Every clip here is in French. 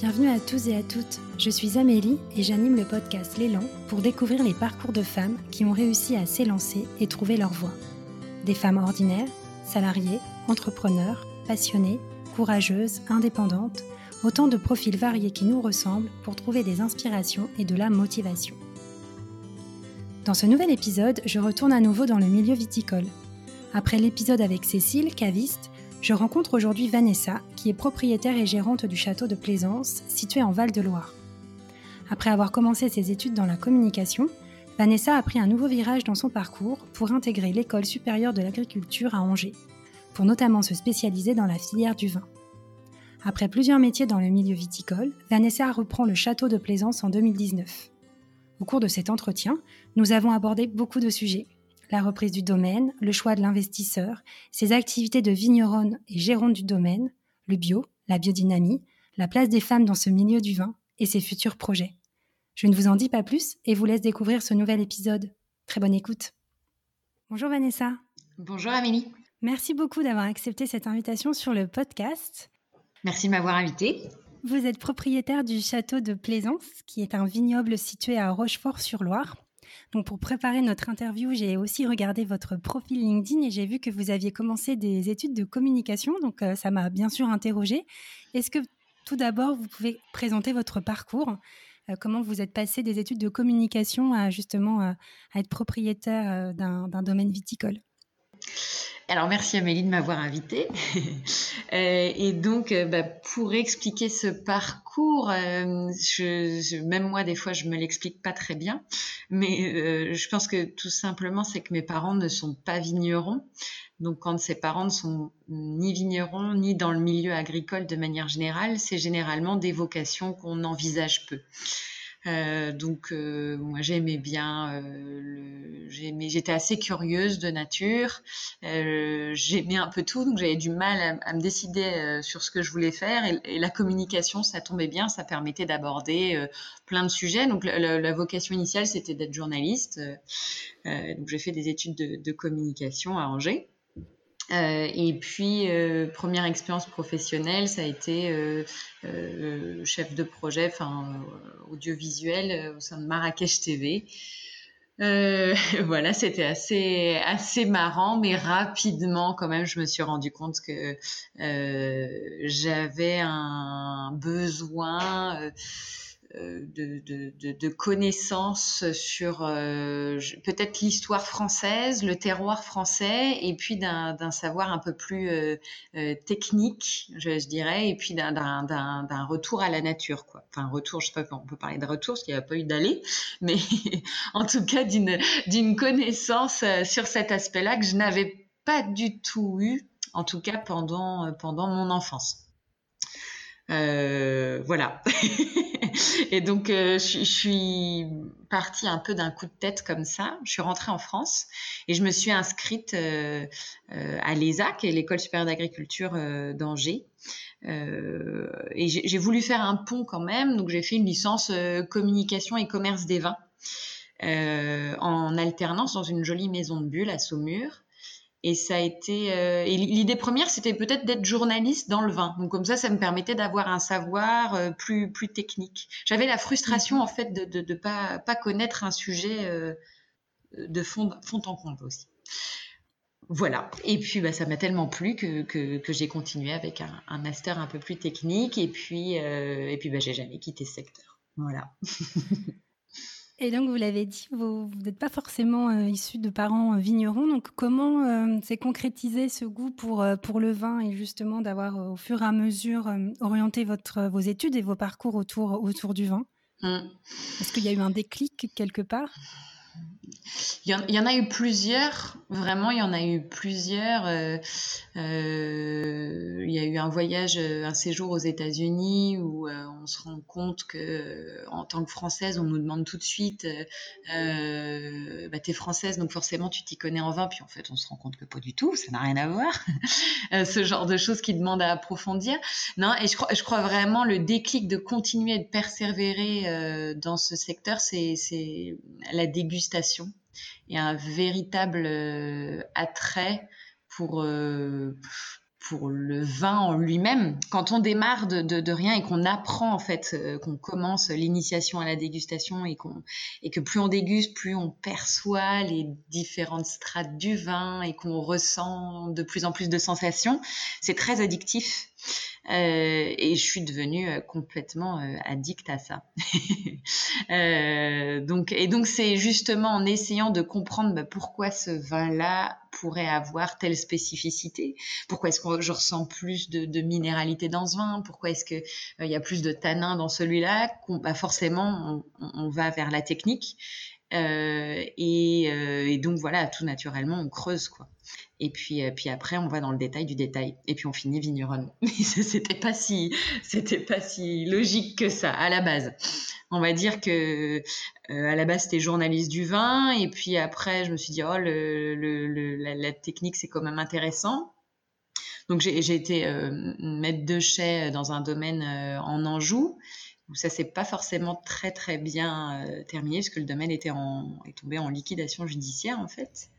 Bienvenue à tous et à toutes. Je suis Amélie et j'anime le podcast L'élan pour découvrir les parcours de femmes qui ont réussi à s'élancer et trouver leur voie. Des femmes ordinaires, salariées, entrepreneurs, passionnées, courageuses, indépendantes, autant de profils variés qui nous ressemblent pour trouver des inspirations et de la motivation. Dans ce nouvel épisode, je retourne à nouveau dans le milieu viticole. Après l'épisode avec Cécile, caviste, je rencontre aujourd'hui Vanessa, qui est propriétaire et gérante du château de Plaisance, situé en Val-de-Loire. Après avoir commencé ses études dans la communication, Vanessa a pris un nouveau virage dans son parcours pour intégrer l'école supérieure de l'agriculture à Angers, pour notamment se spécialiser dans la filière du vin. Après plusieurs métiers dans le milieu viticole, Vanessa reprend le château de Plaisance en 2019. Au cours de cet entretien, nous avons abordé beaucoup de sujets, la reprise du domaine, le choix de l'investisseur, ses activités de vigneronne et gérante du domaine, le bio, la biodynamie, la place des femmes dans ce milieu du vin et ses futurs projets. Je ne vous en dis pas plus et vous laisse découvrir ce nouvel épisode. Très bonne écoute. Bonjour Vanessa. Bonjour Amélie. Merci beaucoup d'avoir accepté cette invitation sur le podcast. Merci de m'avoir invitée. Vous êtes propriétaire du château de Plaisance, qui est un vignoble situé à Rochefort-sur-Loire. Donc pour préparer notre interview, j'ai aussi regardé votre profil LinkedIn et j'ai vu que vous aviez commencé des études de communication. Donc euh, ça m'a bien sûr interrogée. Est-ce que tout d'abord, vous pouvez présenter votre parcours? Euh, Comment vous êtes passé des études de communication à justement euh, à être propriétaire d'un domaine viticole? Alors merci Amélie de m'avoir invitée. Euh, et donc euh, bah, pour expliquer ce parcours, euh, même moi des fois je me l'explique pas très bien, mais je pense que tout simplement c'est que mes parents ne sont pas vignerons. Donc quand ses parents ne sont ni vignerons ni dans le milieu agricole de manière générale, c'est généralement des vocations qu'on envisage peu. Euh, donc euh, moi j'aimais bien, euh, j'étais assez curieuse de nature, j'aimais un peu tout, donc j'avais du mal à, me décider sur ce que je voulais faire et, la communication ça tombait bien, ça permettait d'aborder plein de sujets. Donc la, vocation initiale c'était d'être journaliste, donc j'ai fait des études de communication à Angers. Euh, et puis, euh, première expérience professionnelle, ça a été euh, euh chef de projet, audiovisuel au sein de Marrakech TV. voilà, c'était assez assez marrant, mais rapidement quand même, je me suis rendu compte que j'avais un besoin de, de, de, connaissances sur euh, peut-être l'histoire française, le terroir français, et puis d'un savoir un peu plus euh, technique, je, je, dirais, et puis d'un retour à la nature, quoi. Enfin, retour, je sais pas, on peut parler de retour, parce qu'il n'y a pas eu d'aller, mais en tout cas d'une connaissance sur cet aspect-là que je n'avais pas du tout eu, en tout cas pendant, pendant mon enfance. Euh, voilà. et donc, euh, je, suis partie un peu d'un coup de tête comme ça. Je suis rentrée en France et je me suis inscrite euh, à l'ESA, qui est l'école supérieure d'agriculture d'Angers. et j'ai voulu faire un pont quand même, donc j'ai fait une licence communication et commerce des vins en alternance dans une jolie maison de bulles à Saumur. Et ça a été. Euh, et l'idée première, c'était peut-être d'être journaliste dans le vin. Donc comme ça, ça me permettait d'avoir un savoir euh, plus plus technique. J'avais la frustration mhm. en fait de de, de pas pas connaître un sujet euh, de fond fond en comble aussi. Voilà. Et puis bah, ça m'a tellement plu que, que, que j'ai continué avec un, un, master un peu plus technique. Et puis et puis bah, j'ai jamais quitté ce secteur. Voilà. Et donc, vous l'avez dit, vous n'êtes pas forcément euh, issu de parents euh, vignerons. Donc, comment euh, s'est concrétisé ce goût pour, pour le vin et justement d'avoir au fur et à mesure orienté votre, vos études et vos parcours autour, autour du vin? Mmh. Est-ce qu'il y a eu un déclic quelque part? Il y, en, a eu plusieurs, vraiment, il y en a eu plusieurs. Euh, euh, il y a eu un voyage, un séjour aux États-Unis où euh, on se rend compte que, en tant que Française, on nous demande tout de suite bah, T'es Française, donc forcément tu t'y connais en vin, puis en fait, on se rend compte que pas du tout, ça n'a rien à voir. Ce genre de choses qui demandent à approfondir. Non, et je crois, je crois vraiment le déclic de continuer et de persévérer dans ce secteur, c'est la dégustation et un véritable euh, attrait pour euh, pour le vin en lui-même. Quand on démarre de, de, rien et qu'on apprend en fait, euh, qu'on commence l'initiation à la dégustation et, et que plus on déguste, plus on perçoit les différentes strates du vin et qu'on ressent de plus en plus de sensations, c'est très addictif. Euh, et je suis devenue euh, complètement euh, addict à ça. donc, et donc c'est justement en essayant de comprendre bah, pourquoi ce vin-là pourrait avoir telle spécificité, pourquoi est-ce que je ressens plus de, minéralité dans ce vin, pourquoi est-ce qu'il il y a plus de tanins dans celui-là, bah, forcément on, va vers la technique. Et, et, donc voilà, tout naturellement, on creuse quoi. Et puis, euh, puis après, on va dans le détail du détail. Et puis, on finit vigneronne. c'était pas si, c'était pas si logique que ça à la base. On va dire que euh, à la base, c'était journaliste du vin. Et puis après, je me suis dit, oh, la, technique, c'est quand même intéressant. Donc, j'ai été euh, maître de chais dans un domaine en Anjou où ça s'est pas forcément très très bien terminé parce que le domaine était en, est tombé en liquidation judiciaire en fait.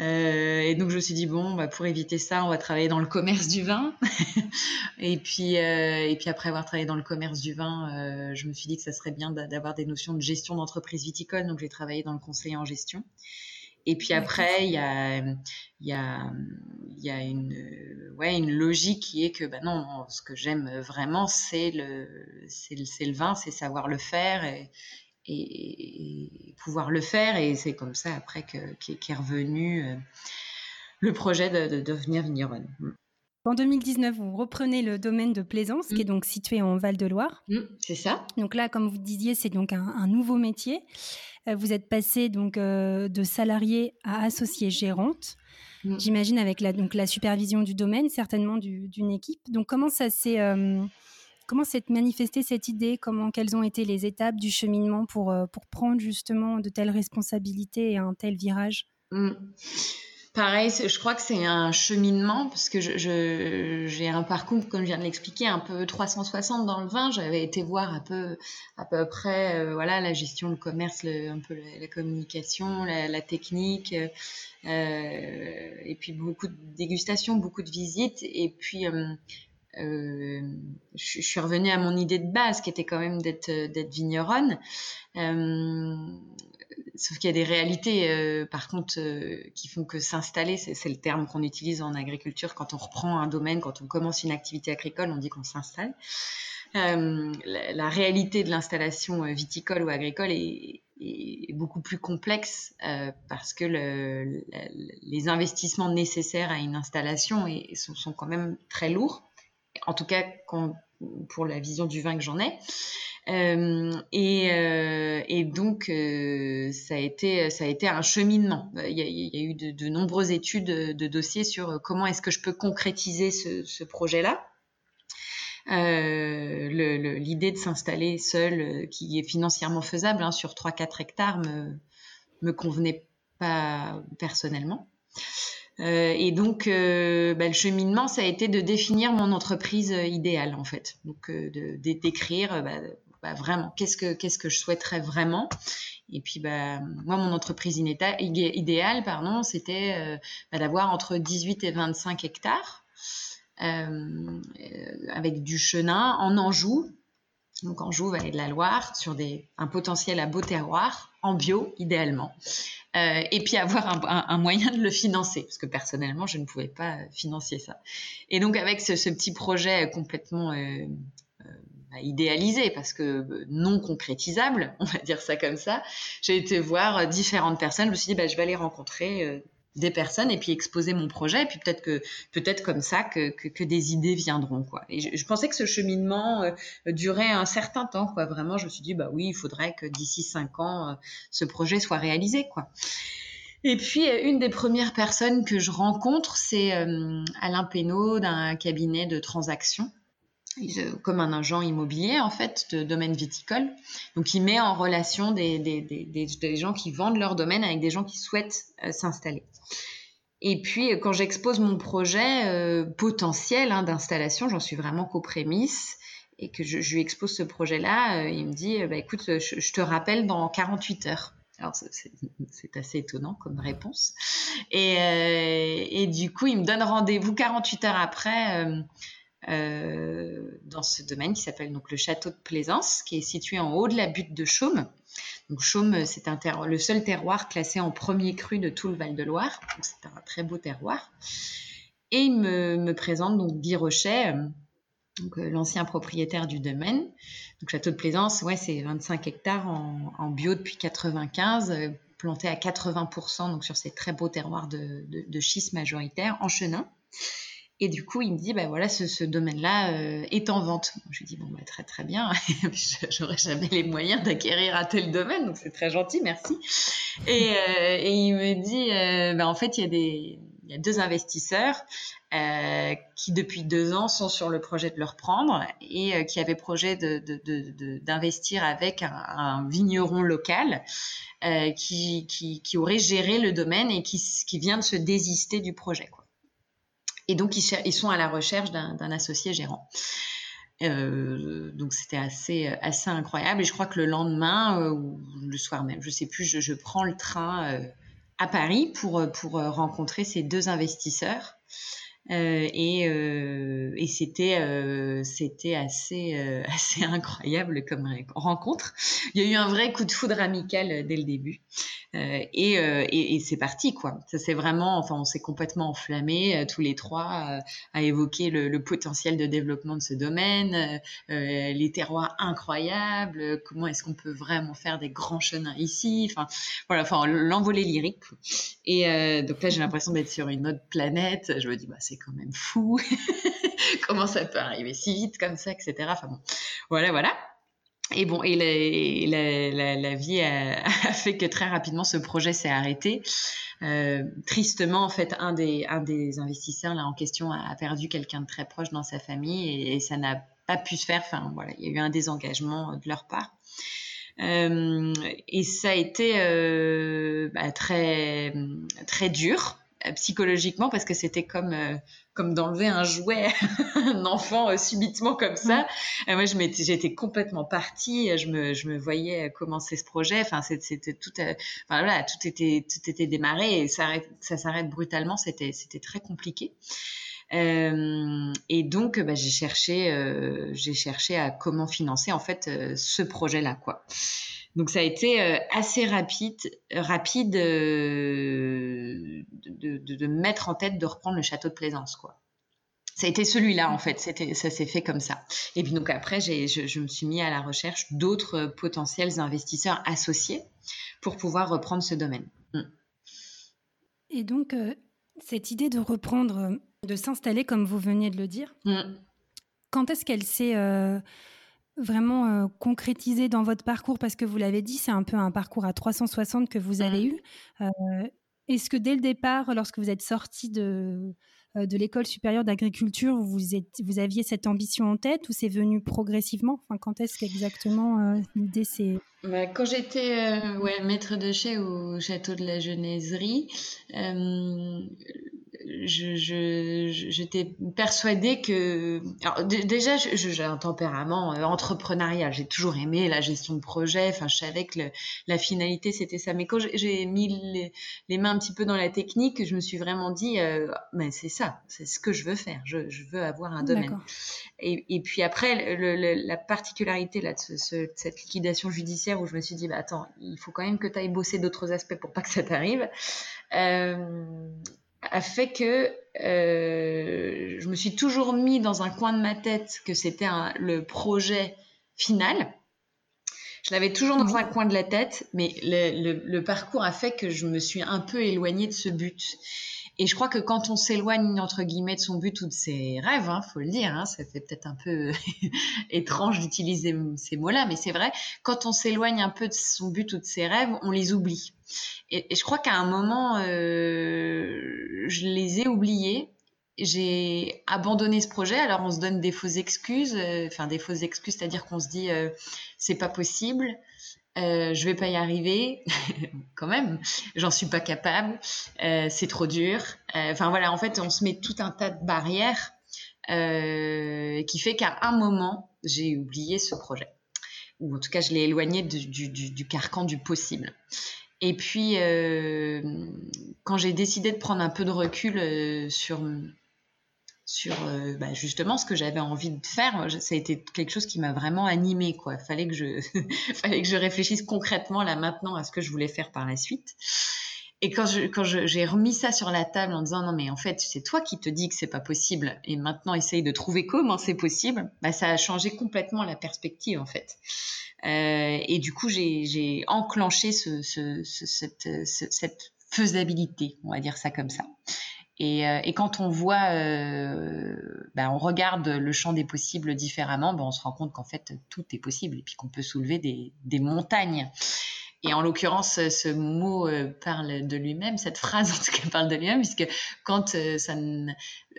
Euh, et donc je me suis dit bon, bah, pour éviter ça, on va travailler dans le commerce du vin. et puis euh, et puis après avoir travaillé dans le commerce du vin, euh, je me suis dit que ça serait bien d'avoir des notions de gestion d'entreprise viticole. Donc j'ai travaillé dans le conseil en gestion. Et puis après, il y a, il y a, y a une, ouais, une logique qui est que, bah non, ce que j'aime vraiment, c'est le, c'est le, le, vin, c'est savoir le faire et, et, pouvoir le faire. Et c'est comme ça après qu'est est revenu euh, le projet de, devenir vigneronne. Mm. En 2019, vous reprenez le domaine de Plaisance, qui est mm. donc situé en Val-de-Loire. Mm, c'est ça. Donc là, comme vous disiez, c'est donc un, nouveau métier. Euh, vous êtes passé donc euh, de salarié à associé gérante. J'imagine avec la, donc, la supervision du domaine, certainement d'une équipe. Donc comment ça s'est Comment s'est manifestée cette idée? Comment quelles ont été les étapes du cheminement pour, euh, pour prendre justement de telles responsabilités et un tel virage? Mmh. Pareil, je crois que c'est un cheminement parce que j'ai un parcours, comme je viens de l'expliquer, un peu 360 dans le vin. J'avais été voir peu, à peu près, euh, voilà, la gestion, le commerce, un peu la, communication, la, technique, euh, et puis beaucoup de dégustations, beaucoup de visites, et puis je, suis revenue à mon idée de base, qui était quand même d'être d'être vigneronne. Euh, sauf qu'il y a des réalités, euh, par contre, qui font que s'installer, c'est le terme qu'on utilise en agriculture quand on reprend un domaine, quand on commence une activité agricole, on dit qu'on s'installe. La, réalité de l'installation viticole ou agricole est, beaucoup plus complexe parce que le, les investissements nécessaires à une installation sont, quand même très lourds en tout cas pour la vision du vin que j'en ai. Euh, euh, et, donc, euh, ça, a été, un cheminement. Il y a, eu de, nombreuses études de dossiers sur comment est-ce que je peux concrétiser ce, projet-là. L'idée de s'installer seul, qui est financièrement faisable, hein, sur 3-4 hectares, me convenait pas personnellement. Euh, et donc, euh, bah, le cheminement, ça a été de définir mon entreprise euh, idéale, en fait. Donc, de, d'écrire bah, bah, vraiment qu'est-ce que, je souhaiterais vraiment? Et puis, bah, moi, mon entreprise idéale, pardon, c'était d'avoir entre 18 et 25 hectares. avec du chenin en Anjou, donc Anjou, Vallée de la Loire, sur un potentiel à beau terroir, en bio idéalement. Euh, et puis avoir un, moyen de le financer, parce que personnellement, je ne pouvais pas financer ça. Et donc avec ce, petit projet complètement euh, euh, bah, idéalisé, parce que non concrétisable, on va dire ça comme ça, j'ai été voir différentes personnes, je me suis dit, bah, je vais aller rencontrer des personnes et puis exposer mon projet. Et puis peut-être que peut-être comme ça que, que, des idées viendront quoi. Et je, pensais que ce cheminement euh, durait un certain temps quoi. Vraiment je me suis dit bah oui il faudrait que d'ici cinq ans euh, ce projet soit réalisé quoi. Et puis euh, une des premières personnes que je rencontre c'est Alain Pénaud d'un cabinet de transactions comme un agent immobilier en fait de domaine viticole. Donc il met en relation des, des, des, des gens qui vendent leur domaine avec des gens qui souhaitent euh, s'installer. Et puis quand j'expose mon projet euh, potentiel hein, d'installation, j'en suis vraiment qu'aux prémices et que je, lui expose ce projet-là, euh, il me dit bah, écoute, je, te rappelle dans 48 heures. Alors c'est assez étonnant comme réponse. Et, euh, et, du coup, il me donne rendez-vous 48 heures après euh, euh, dans ce domaine qui s'appelle donc le château de Plaisance, qui est situé en haut de la butte de Chaume. Donc Chaume, c'est le seul terroir classé en premier cru de tout le Val-de-Loire. C'est un très beau terroir. Et il me, me présente donc Guy Rochet, donc l'ancien propriétaire du domaine. Donc château de Plaisance, ouais, c'est 25 hectares en, en, bio depuis 95, planté à 80% donc sur ces très beaux terroirs de, de, de schiste majoritaire en chenin. Et du coup, il me dit, bah voilà, ce, ce domaine-là euh, est en vente. Je lui dis, bon, bah, très très bien, j'aurais jamais les moyens d'acquérir un tel domaine, donc c'est très gentil, merci. Et, euh, et il me dit, euh, bah, en fait, il y a des, il y a deux investisseurs euh, qui depuis deux ans sont sur le projet de le reprendre et euh, qui avaient projet d'investir de, de, avec un, un, vigneron local euh, qui, qui, qui, aurait géré le domaine et qui, qui vient de se désister du projet. Quoi. Et donc, ils, sont à la recherche d'un associé gérant. Euh, donc c'était assez incroyable et je crois que le lendemain euh, ou le soir même, je sais plus, je, prends le train euh, à Paris pour rencontrer ces deux investisseurs et, c'était assez incroyable comme rencontre. Il y a eu un vrai coup de foudre amical dès le début. Et, et, et, c'est parti quoi. Ça c'est vraiment, enfin on s'est complètement enflammé tous les trois à évoquer le, le, potentiel de développement de ce domaine, les terroirs incroyables, comment est-ce qu'on peut vraiment faire des grands chenins ici. Enfin voilà, enfin l'envolée lyrique. Et donc là j'ai l'impression d'être sur une autre planète. Je me dis bah c'est quand même fou. Comment ça peut arriver si vite comme ça, etc. Enfin bon, voilà, voilà. Et bon, et la, vie a, fait que très rapidement ce projet s'est arrêté. Euh, tristement, en fait, un des, investisseurs là en question a, perdu quelqu'un de très proche dans sa famille et, ça n'a pas pu se faire. Enfin voilà, il y a eu un désengagement de leur part. Euh, et ça a été euh, bah, très très dur euh, psychologiquement parce que c'était comme euh, comme d'enlever un jouet un enfant euh, subitement comme ça. Et moi je m'étais j'étais complètement partie je me je me voyais commencer ce projet. Enfin c'était tout enfin voilà tout était tout était démarré et ça ça s'arrête brutalement. C'était c'était très compliqué. euh, et donc, bah, j'ai cherché, euh, j'ai cherché à comment financer en fait euh, ce projet-là, quoi. Donc ça a été euh, assez rapide, rapide euh, de, mettre en tête de reprendre le château de Plaisance, quoi. Ça a été celui-là en fait, ça s'est fait comme ça. Et puis donc après, je, me suis mis à la recherche d'autres potentiels investisseurs associés pour pouvoir reprendre ce domaine. Mm. Et donc euh, cette idée de reprendre, de s'installer comme vous veniez de le dire, mm. quand est-ce qu'elle s'est euh, vraiment euh, concrétisé dans votre parcours? Parce que vous l'avez dit, c'est un peu un parcours à 360 que vous avez mmh. eu. Euh, Est-ce que dès le départ, lorsque vous êtes sorti de, euh, de l'école supérieure d'agriculture, vous, êtes, vous aviez cette ambition en tête ou c'est venu progressivement? Enfin, Quand est-ce qu'exactement euh, l'idée s'est... Bah, quand j'étais euh, ouais, maître de chais au château de la Genaiserie, je, j'étais persuadée que alors, déjà j'ai un tempérament euh, entrepreneurial. J'ai toujours aimé la gestion de projet. Enfin je savais que le, la finalité c'était ça. Mais quand j'ai mis les, les, mains un petit peu dans la technique je me suis vraiment dit euh, mais c'est ça. C'est ce que je veux faire. Je, je veux avoir un domaine. Et, et, puis après le, le, la particularité là de, ce, ce, de, cette liquidation judiciaire où je me suis dit bah attends il faut quand même que tu ailles bosser d'autres aspects pour pas que ça t'arrive. Euh, a fait que euh, je me suis toujours mis dans un coin de ma tête que c'était le projet final. Je l'avais toujours dans un coin de la tête, mais le, le, le, parcours a fait que je me suis un peu éloignée de ce but. Et je crois que quand on s'éloigne entre guillemets de son but ou de ses rêves, hein, faut le dire, hein, ça fait peut-être un peu étrange d'utiliser ces mots-là, mais c'est vrai. Quand on s'éloigne un peu de son but ou de ses rêves, on les oublie. Et, je crois qu'à un moment, euh, je les ai oubliés. J'ai abandonné ce projet. Alors on se donne des fausses excuses, euh, enfin des fausses excuses, c'est-à-dire qu'on se dit euh, c'est pas possible. Euh, je vais pas y arriver, quand même, j'en suis pas capable, euh, c'est trop dur. Euh, enfin voilà, en fait, on se met tout un tas de barrières euh, qui fait qu'à un moment, j'ai oublié ce projet. Ou en tout cas, je l'ai éloigné du, carcan du possible. Et puis, quand j'ai décidé de prendre un peu de recul sur sur bah, justement ce que j'avais envie de faire. Ça a été quelque chose qui m'a vraiment animée. Quoi. Fallait que je, fallait que je réfléchisse concrètement là maintenant à ce que je voulais faire par la suite. Et quand je, quand j'ai remis ça sur la table en disant non mais en fait c'est toi qui te dis que c'est pas possible et maintenant essaye de trouver comment c'est possible, bah, ça a changé complètement la perspective en fait. Euh, et du coup j'ai enclenché ce, ce, cette, cette faisabilité, on va dire ça comme ça. Et, euh, et, quand on voit, euh, ben on regarde le champ des possibles différemment, ben on se rend compte qu'en fait tout est possible et puis qu'on peut soulever des montagnes. Et en l'occurrence, ce mot euh, parle de lui-même, cette phrase en tout cas parle de lui-même, puisque quand euh, ça,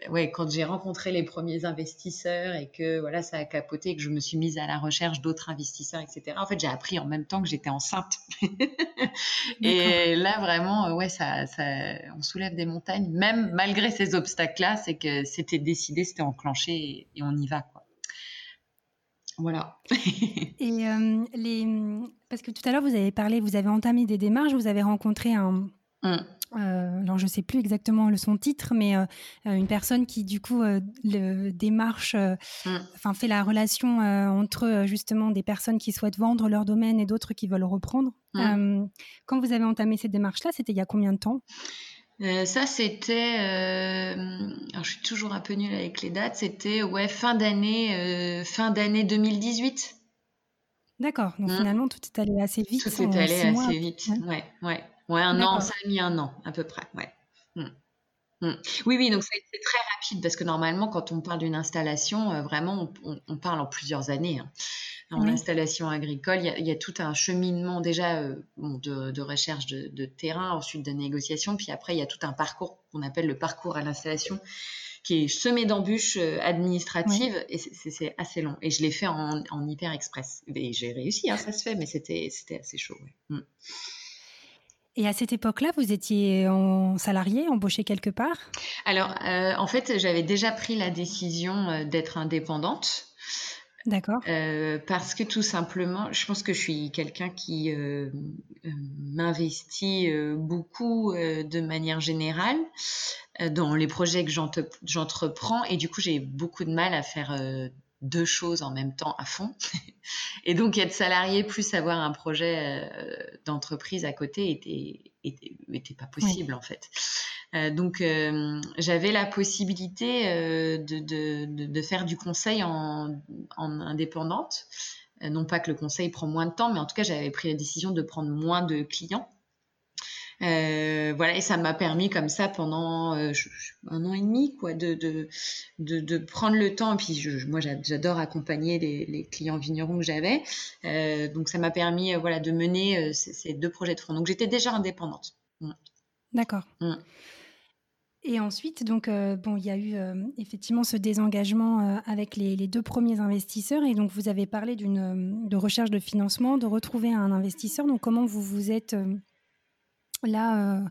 ouais, quand j'ai rencontré les premiers investisseurs et que voilà, ça a capoté et que je me suis mise à la recherche d'autres investisseurs, etc. En fait, j'ai appris en même temps que j'étais enceinte. et là, vraiment, euh, ouais, ça, ça, on soulève des montagnes, même malgré ces obstacles-là, c'est que c'était décidé, c'était enclenché et, et on y va. Voilà. et euh, les... Parce que tout à l'heure, vous avez parlé, vous avez entamé des démarches, vous avez rencontré un... Mmh. Euh, alors, je ne sais plus exactement le, son titre, mais euh, une personne qui, du coup, le démarche, mmh. enfin, fait la relation entre justement des personnes qui souhaitent vendre leur domaine et d'autres qui veulent reprendre. Mmh. quand vous avez entamé cette démarche-là, c'était il y a combien de temps? Euh, ça, c'était. Euh, alors, je suis toujours un peu nulle avec les dates. C'était ouais, fin d'année euh, fin d'année 2018. D'accord. Donc, mmh. finalement, tout est allé assez vite. Tout est allé assez vite. Ouais, ouais. Ouais, un an, ça a mis un an, à peu près. Ouais. Mmh. Mmh. Oui, oui, donc c'est très rapide parce que normalement, quand on parle d'une installation, vraiment, on, parle en plusieurs années. Hein en installation agricole, il y, a, tout un cheminement déjà euh, de, recherche de, terrain, ensuite de négociation, puis après il y a tout un parcours qu'on appelle le parcours à l'installation qui est semé d'embûches euh, administratives et c'est assez long. Et je l'ai fait en, hyper express. Et j'ai réussi, hein, ça se fait, mais c'était assez chaud. Mm. Et à cette époque-là, vous étiez en salarié, embauché quelque part? Alors, euh, en fait, j'avais déjà pris la décision d'être indépendante. D'accord. Euh, parce que tout simplement, je pense que je suis quelqu'un qui euh, euh, m'investit beaucoup de manière générale dans les projets que j'entreprends et du coup j'ai beaucoup de mal à faire deux choses en même temps à fond. et donc être salarié plus avoir un projet d'entreprise à côté était, était, pas possible en fait. Euh, donc euh, j'avais la possibilité euh, de, de, faire du conseil en, en indépendante. non pas que le conseil prend moins de temps, mais en tout cas j'avais pris la décision de prendre moins de clients. voilà, et ça m'a permis comme ça pendant un an et demi, quoi, de, de, de, prendre le temps. Et puis je, moi, j'adore accompagner les, les, clients vignerons que j'avais, donc ça m'a permis, voilà, de mener ces, deux projets de front. Donc j'étais déjà indépendante. Mmh. D'accord. Mmh. Et ensuite, donc, euh, bon, il y a eu euh, effectivement ce désengagement euh, avec les, deux premiers investisseurs. Et donc, vous avez parlé d'une de recherche de financement, de retrouver un investisseur. Donc, comment vous vous êtes là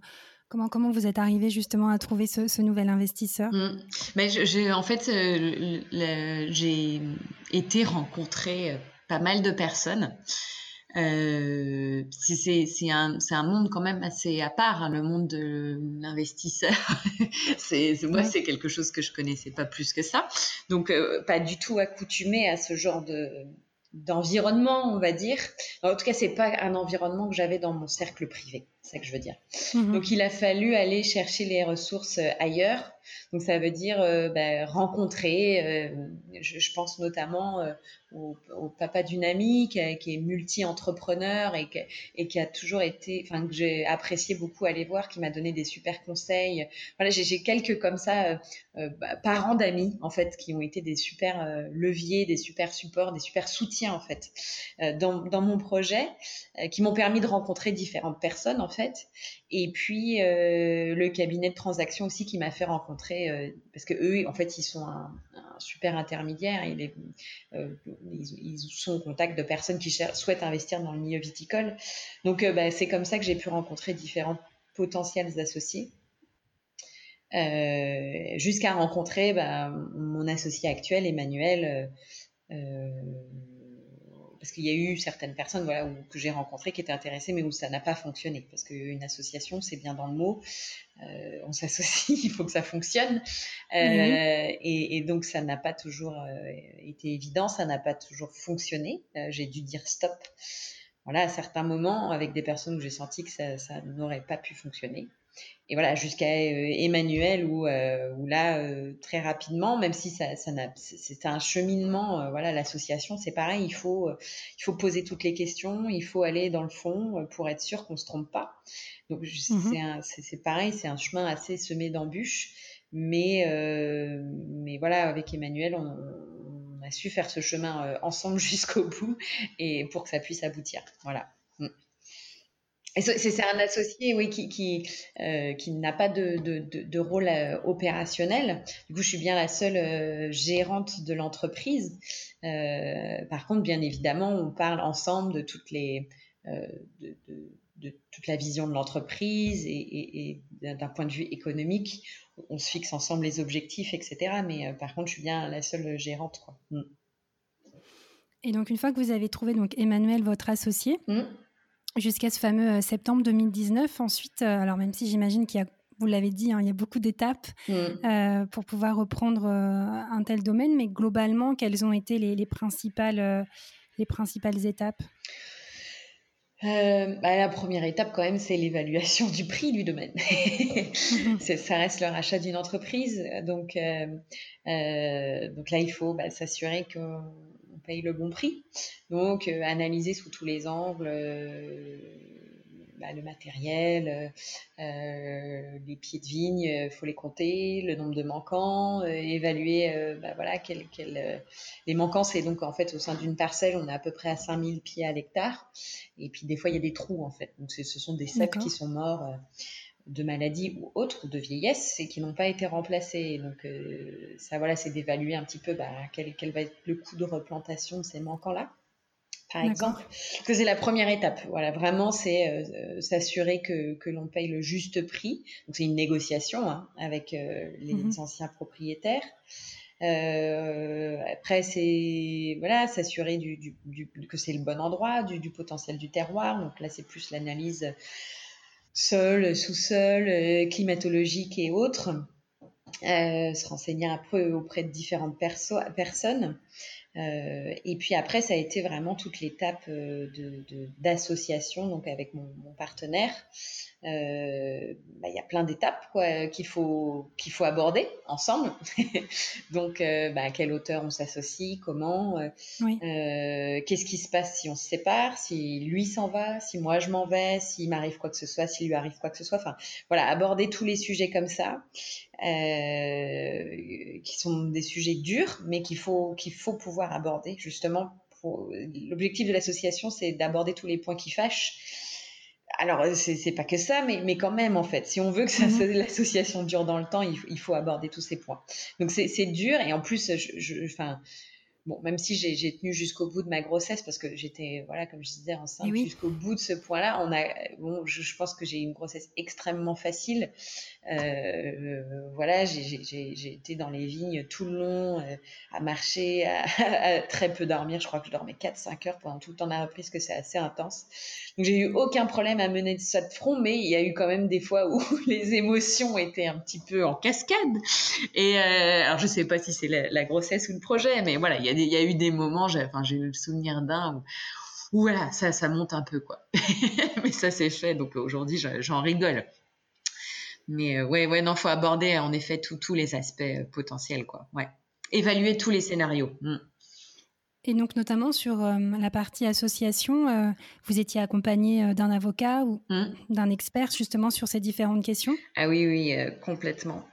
Comment, comment vous êtes arrivé justement à trouver ce, nouvel investisseur? J'ai, En fait, j'ai été rencontrer pas mal de personnes. Euh, c'est un, un, monde quand même assez à part, hein, le monde de l'investisseur. c'est moi, c'est quelque chose que je connaissais pas plus que ça. Donc, euh, pas du tout accoutumé à ce genre de d'environnement, on va dire. En tout cas, c'est pas un environnement que j'avais dans mon cercle privé. C'est ça que je veux dire. Mmh Donc, il a fallu aller chercher les ressources euh, ailleurs. Donc, ça veut dire euh, bah, rencontrer. Euh, je, pense notamment euh, au, papa d'une amie qui, est multi-entrepreneur et, qui a toujours été, enfin que j'ai apprécié beaucoup aller voir, qui m'a donné des super conseils. Voilà, j'ai quelques comme ça bah, parents d'amis en fait qui ont été des super leviers, des super supports, des super soutiens en fait dans, mon projet, qui m'ont permis de rencontrer différentes personnes en fait. Et puis le cabinet de transaction aussi qui m'a fait rencontrer parce que eux en fait ils sont un, super intermédiaire. Est, ils, sont en contact de personnes qui souhaitent investir dans le milieu viticole. Donc, euh, bah, c'est comme ça que j'ai pu rencontrer différents potentiels associés. Euh, jusqu'à rencontrer bah, mon associé actuel, Emmanuel, euh, parce qu'il y a eu certaines personnes voilà, que j'ai rencontrées qui étaient intéressées, mais où ça n'a pas fonctionné. Parce qu'une association, c'est bien dans le mot, euh, on s'associe, il faut que ça fonctionne. Euh, et, donc, ça n'a pas toujours été évident, ça n'a pas toujours fonctionné. j'ai dû dire stop. Voilà, à certains moments, avec des personnes où j'ai senti que ça, ça n'aurait pas pu fonctionner et voilà jusqu'à euh, Emmanuel où, euh, où là euh, très rapidement même si ça, ça c'est un cheminement voilà l'association c'est pareil il faut il faut poser toutes les questions il faut aller dans le fond pour être sûr qu'on se trompe pas. Donc mmh c'est pareil c'est un chemin assez semé d'embûches. Mais mais voilà avec Emmanuel on, on, a su faire ce chemin ensemble jusqu'au bout et pour que ça puisse aboutir. Voilà. C'est un associé, oui, qui, qui, euh, qui n'a pas de, de, de, rôle euh, opérationnel. Du coup, je suis bien la seule euh, gérante de l'entreprise. par contre, bien évidemment, on parle ensemble de toutes les, de, de, toute la vision de l'entreprise et, et, d'un point de vue économique, on se fixe ensemble les objectifs, etc. Mais par contre, je suis bien la seule gérante. Quoi. Mm. Et donc, une fois que vous avez trouvé donc Emmanuel, votre associé. Mm jusqu'à ce fameux euh, septembre 2019. Ensuite, euh, alors même si j'imagine qu'il y a, vous l'avez dit, hein, il y a beaucoup d'étapes mm. euh, pour pouvoir reprendre un tel domaine, mais globalement, quelles ont été les, principales, les principales étapes? Bah, la première étape, quand même, c'est l'évaluation du prix du domaine. Ça reste le rachat d'une entreprise. Donc, donc là, il faut bah, s'assurer que paye le bon prix. Donc, euh, analyser sous tous les angles euh, bah, le matériel, euh, les pieds de vigne, il faut les compter, le nombre de manquants, évaluer bah, voilà, quel, les manquants. C'est donc en fait au sein d'une parcelle, on est à peu près à 5000 pieds à l'hectare. Et puis des fois, il y a des trous en fait. Donc ce sont des cèpes qui sont morts de maladie ou autres, de vieillesse, et qui n'ont pas été remplacés. Donc euh, ça, voilà, c'est d'évaluer un petit peu bah, quel, va être le coût de replantation de ces manquants-là, par exemple. Que c'est la première étape. Voilà, vraiment, c'est euh, s'assurer que, que l'on paye le juste prix. Donc c'est une négociation hein, avec euh, les mhm. anciens propriétaires. après, c'est voilà, s'assurer du, que c'est le bon endroit, du, du, potentiel du terroir. Donc là, c'est plus l'analyse sol, sous-sol, euh, climatologique et autres. Euh, se renseigner un peu auprès de différentes personnes. Euh, et puis après, ça a été vraiment toute l'étape d'association, donc avec mon partenaire, euh, bah, il y a plein d'étapes quoi qu'il faut qu'il faut aborder ensemble. Donc, euh, bah, à quelle hauteur on s'associe, comment, euh, qu'est-ce qui se passe si on se sépare, si lui s'en va, si moi je m'en vais, s'il m'arrive quoi que ce soit, s'il lui arrive quoi que ce soit. Enfin, voilà, aborder tous les sujets comme ça, qui sont des sujets durs, mais qu'il faut qu'il faut pouvoir aborder justement. L'objectif de l'association, c'est d'aborder tous les points qui fâchent alors, euh, c'est pas que ça, mais, mais quand même, en fait, si on veut que mmh l'association dure dans le temps, il, il, faut aborder tous ces points. Donc, c'est dur, et en plus, je, je, enfin, bon, même si j'ai tenu jusqu'au bout de ma grossesse, parce que j'étais, voilà, comme je disais, enceinte jusqu'au bout de ce point-là, on a, bon, je, pense que j'ai eu une grossesse extrêmement facile. Euh, voilà, j'ai été dans les vignes tout le long, euh, à marcher, à, très peu dormir. Je crois que je dormais 4-5 heures pendant tout le temps de la reprise, que c'est assez intense. Donc j'ai eu aucun problème à mener ça de front, mais il y a eu quand même des fois où les émotions étaient un petit peu en cascade. Et euh, alors je sais pas si c'est la, grossesse ou le projet, mais voilà, il y a, y a eu des moments, j'ai enfin, le souvenir d'un où, voilà, ça, ça monte un peu quoi. mais ça c'est fait, donc aujourd'hui j'en rigole. Mais euh, ouais, ouais, non, faut aborder en effet tous les aspects euh, potentiels, quoi. Ouais. Évaluer tous les scénarios. Mm. Et donc, notamment sur euh, la partie association, euh, vous étiez accompagné euh, d'un avocat ou mmh. d'un expert justement sur ces différentes questions? Ah oui, oui, complètement.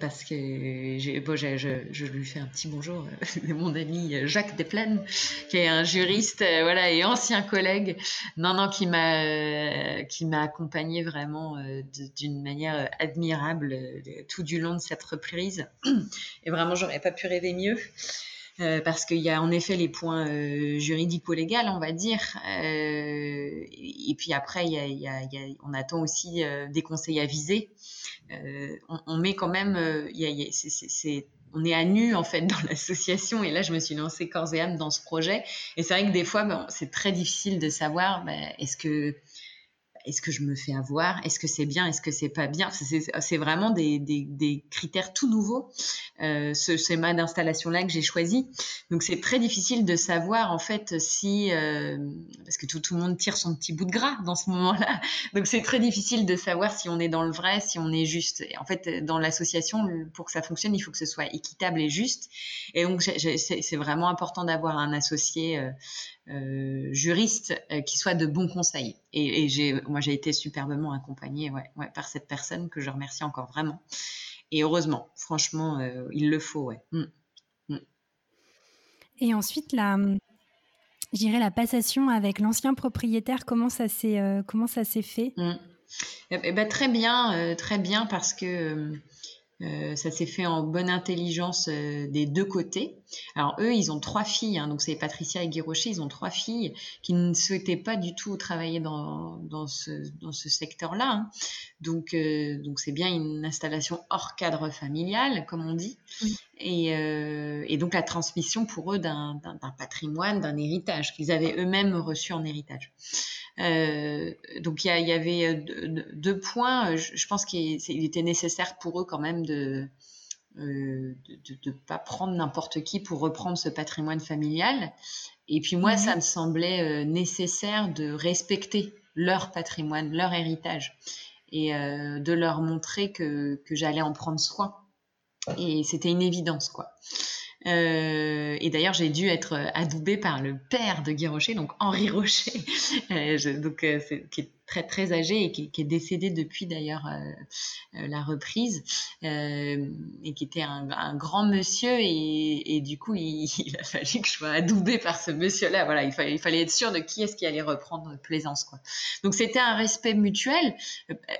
parce que bon, je, je, lui fais un petit bonjour mon ami Jacques Desplaines, qui est un juriste voilà, et ancien collègue, non, non, qui m'a qui m'a accompagné vraiment d'une manière admirable tout du long de cette reprise. Et vraiment, j'aurais pas pu rêver mieux. Euh, parce qu'il y a en effet les points euh, juridico-légaux, on va dire, euh, et puis après, y y a, on attend aussi des conseils avisés. On, on, met quand même, c'est on est à nu en fait dans l'association. Et là, je me suis lancée corps et âme dans ce projet. Et c'est vrai que des fois, c'est très difficile de savoir ben, est-ce que est-ce que je me fais avoir? Est-ce que c'est bien? Est-ce que c'est pas bien? C'est vraiment des, des, des, critères tout nouveaux, euh, ce schéma d'installation-là que j'ai choisi. Donc c'est très difficile de savoir en fait si, euh, parce que tout, tout, le monde tire son petit bout de gras dans ce moment-là. Donc c'est très difficile de savoir si on est dans le vrai, si on est juste. en fait, dans l'association, pour que ça fonctionne, il faut que ce soit équitable et juste. Et donc c'est vraiment important d'avoir un associé euh, euh, juriste euh, qui soit de bons conseils. Et, j'ai, moi, j'ai été superbement accompagnée ouais, ouais, par cette personne que je remercie encore vraiment. Et heureusement, franchement, euh, il le faut. Ouais. Mm. Mm. Et ensuite, la, j'irai la passation avec l'ancien propriétaire, comment ça s'est, comment ça s'est fait? Mm. eh ben, Très bien, très bien parce que euh, ça s'est fait en bonne intelligence des deux côtés. Alors eux, ils ont trois filles, hein, donc c'est Patricia et Guy Rocher, ils ont trois filles qui ne souhaitaient pas du tout travailler dans, dans ce, dans ce secteur-là. Hein. Donc euh, donc c'est bien une installation hors cadre familial, comme on dit. Et, et, donc la transmission pour eux d'un patrimoine, d'un héritage qu'ils avaient eux-mêmes reçu en héritage. Euh, donc il y, y, avait euh, deux, points. Je, pense qu'il était nécessaire pour eux quand même de euh, de ne pas prendre n'importe qui pour reprendre ce patrimoine familial. Et puis moi, ça mhm. me semblait nécessaire de respecter leur patrimoine, leur héritage, et de leur montrer que, que j'allais en prendre soin. Et c'était une évidence, quoi. Euh, et d'ailleurs, j'ai dû être adoubée par le père de Guy Rocher, donc Henri Rocher, euh, je, donc, euh, qui est très très âgé et qui, qui est décédé depuis d'ailleurs euh, euh, la reprise euh, et qui était un, un grand monsieur et, et du coup il, il, a fallu que je sois adoubée par ce monsieur-là. Voilà, il fallait, il fallait être sûr de qui est-ce qui allait reprendre Plaisance quoi. Donc c'était un respect mutuel.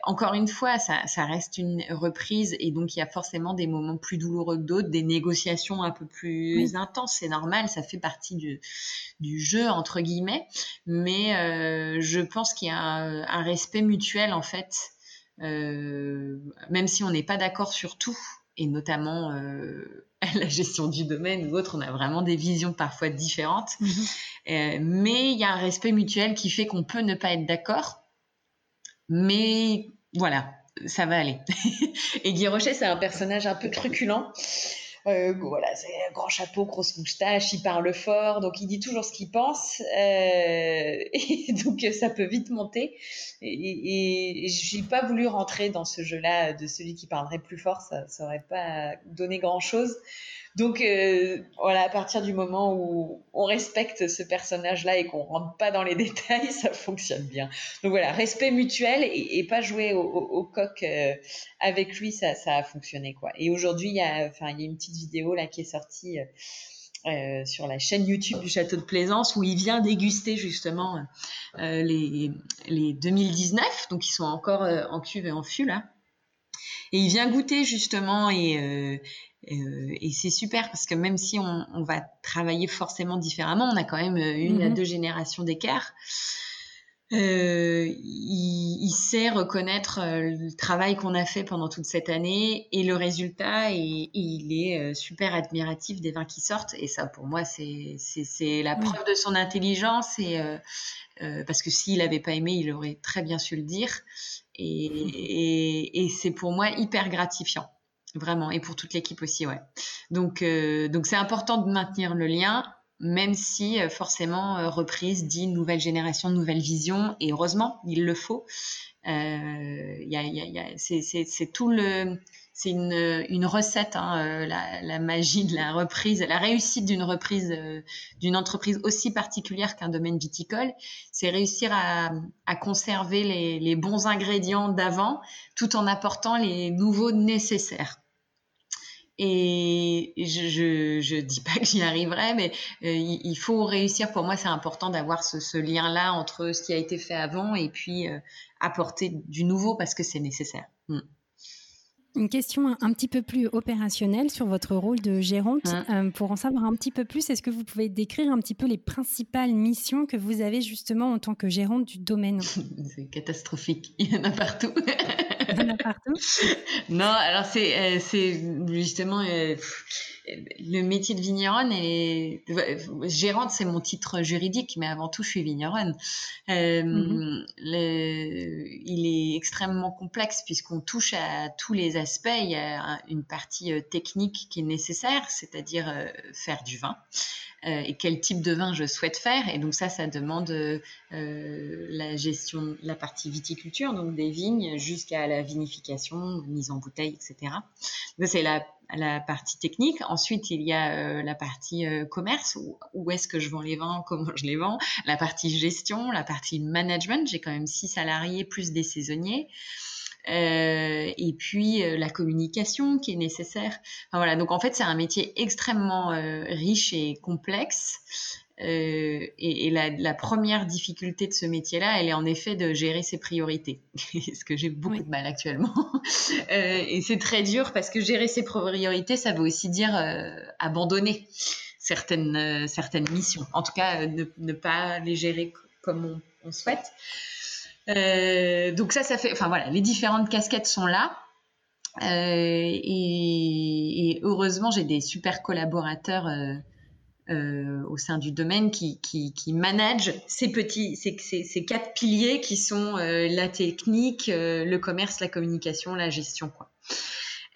Encore une fois, ça, ça reste une reprise et donc il y a forcément des moments plus douloureux que d'autres, des négociations un peu plus intenses. C'est normal, ça fait partie du, du jeu entre guillemets. Mais euh, je pense qu'il y a un respect mutuel en fait, euh, même si on n'est pas d'accord sur tout, et notamment euh, la gestion du domaine ou autre, on a vraiment des visions parfois différentes. Mhm. Euh, mais il y a un respect mutuel qui fait qu'on peut ne pas être d'accord, mais voilà, ça va aller. et Guy Rocher, c'est un personnage un peu truculent. Euh, voilà, c'est grand chapeau, grosse moustache, il parle fort, donc il dit toujours ce qu'il pense, euh, et donc ça peut vite monter. Et, et, je n'ai pas voulu rentrer dans ce jeu-là de celui qui parlerait plus fort, ça, ça aurait pas donné grand-chose. Donc euh, voilà, à partir du moment où on respecte ce personnage-là et qu'on rentre pas dans les détails, ça fonctionne bien. Donc voilà, respect mutuel et, pas jouer au, coq euh, avec lui, ça, a fonctionné quoi. Et aujourd'hui, il y a, enfin, une petite vidéo là qui est sortie. Euh, sur la chaîne YouTube du Château de Plaisance où il vient déguster justement les, les 2019, donc ils sont encore en cuve et en fût là. Et il vient goûter justement et, euh, et c'est super parce que même si on, on, va travailler forcément différemment, on a quand même euh, une à mhm. deux générations d'écart. Euh, il, il, sait reconnaître le travail qu'on a fait pendant toute cette année et le résultat et, il est super admiratif des vins qui sortent et ça pour moi c'est la preuve de son intelligence et euh, parce que s'il avait pas aimé il aurait très bien su le dire et, et, et c'est pour moi hyper gratifiant Vraiment, et pour toute l'équipe aussi, ouais. Donc, euh, donc c'est important de maintenir le lien, même si euh, forcément euh, reprise dit nouvelle génération, nouvelle vision, et heureusement, il le faut. Euh, y a, y a, c'est tout le, c'est une, une recette, hein, la, la, magie de la reprise, la réussite d'une reprise d'une entreprise aussi particulière qu'un domaine viticole, c'est réussir à, à conserver les, les bons ingrédients d'avant, tout en apportant les nouveaux nécessaires. Et je, je dis pas que j'y arriverai, mais euh, il, faut réussir. Pour moi, c'est important d'avoir ce, ce lien-là entre ce qui a été fait avant et puis euh, apporter du nouveau parce que c'est nécessaire. Mm. Une question un, petit peu plus opérationnelle sur votre rôle de gérante. Hein. pour en savoir un petit peu plus, est-ce que vous pouvez décrire un petit peu les principales missions que vous avez justement en tant que gérante du domaine? C'est catastrophique, il y en a partout. il y en a partout? Non, alors c'est justement le métier de vigneronne et gérante, c'est mon titre juridique, mais avant tout, je suis vigneronne. Euh, mhm. il est extrêmement complexe puisqu'on touche à tous les aspects. Il y a une partie euh, technique qui est nécessaire, c'est-à-dire euh, faire du vin. Et quel type de vin je souhaite faire. Et donc ça, ça demande la gestion, la partie viticulture, donc des vignes jusqu'à la vinification, mise en bouteille, etc. C'est la la partie technique. Ensuite, il y a euh, la partie euh, commerce, où, où est-ce que je vends les vins, comment je les vends, la partie gestion, la partie management. J'ai quand même six salariés plus des saisonniers. Euh, et puis la communication qui est nécessaire. Enfin, voilà, donc en fait c'est un métier extrêmement riche et complexe euh, et, la, première difficulté de ce métier-là, elle est en effet de gérer ses priorités, ce que j'ai beaucoup de mal actuellement. Euh, et c'est très dur parce que gérer ses priorités, ça veut aussi dire euh, abandonner certaines, certaines missions. En tout cas, ne, pas les gérer comme on, souhaite. Donc ça, ça fait, enfin voilà, les différentes casquettes sont là. et, heureusement, j'ai des super collaborateurs euh, au sein du domaine qui, qui, qui manage ces petits, ces, ces, quatre piliers qui sont euh, la technique, euh, le commerce, la communication, la gestion, quoi.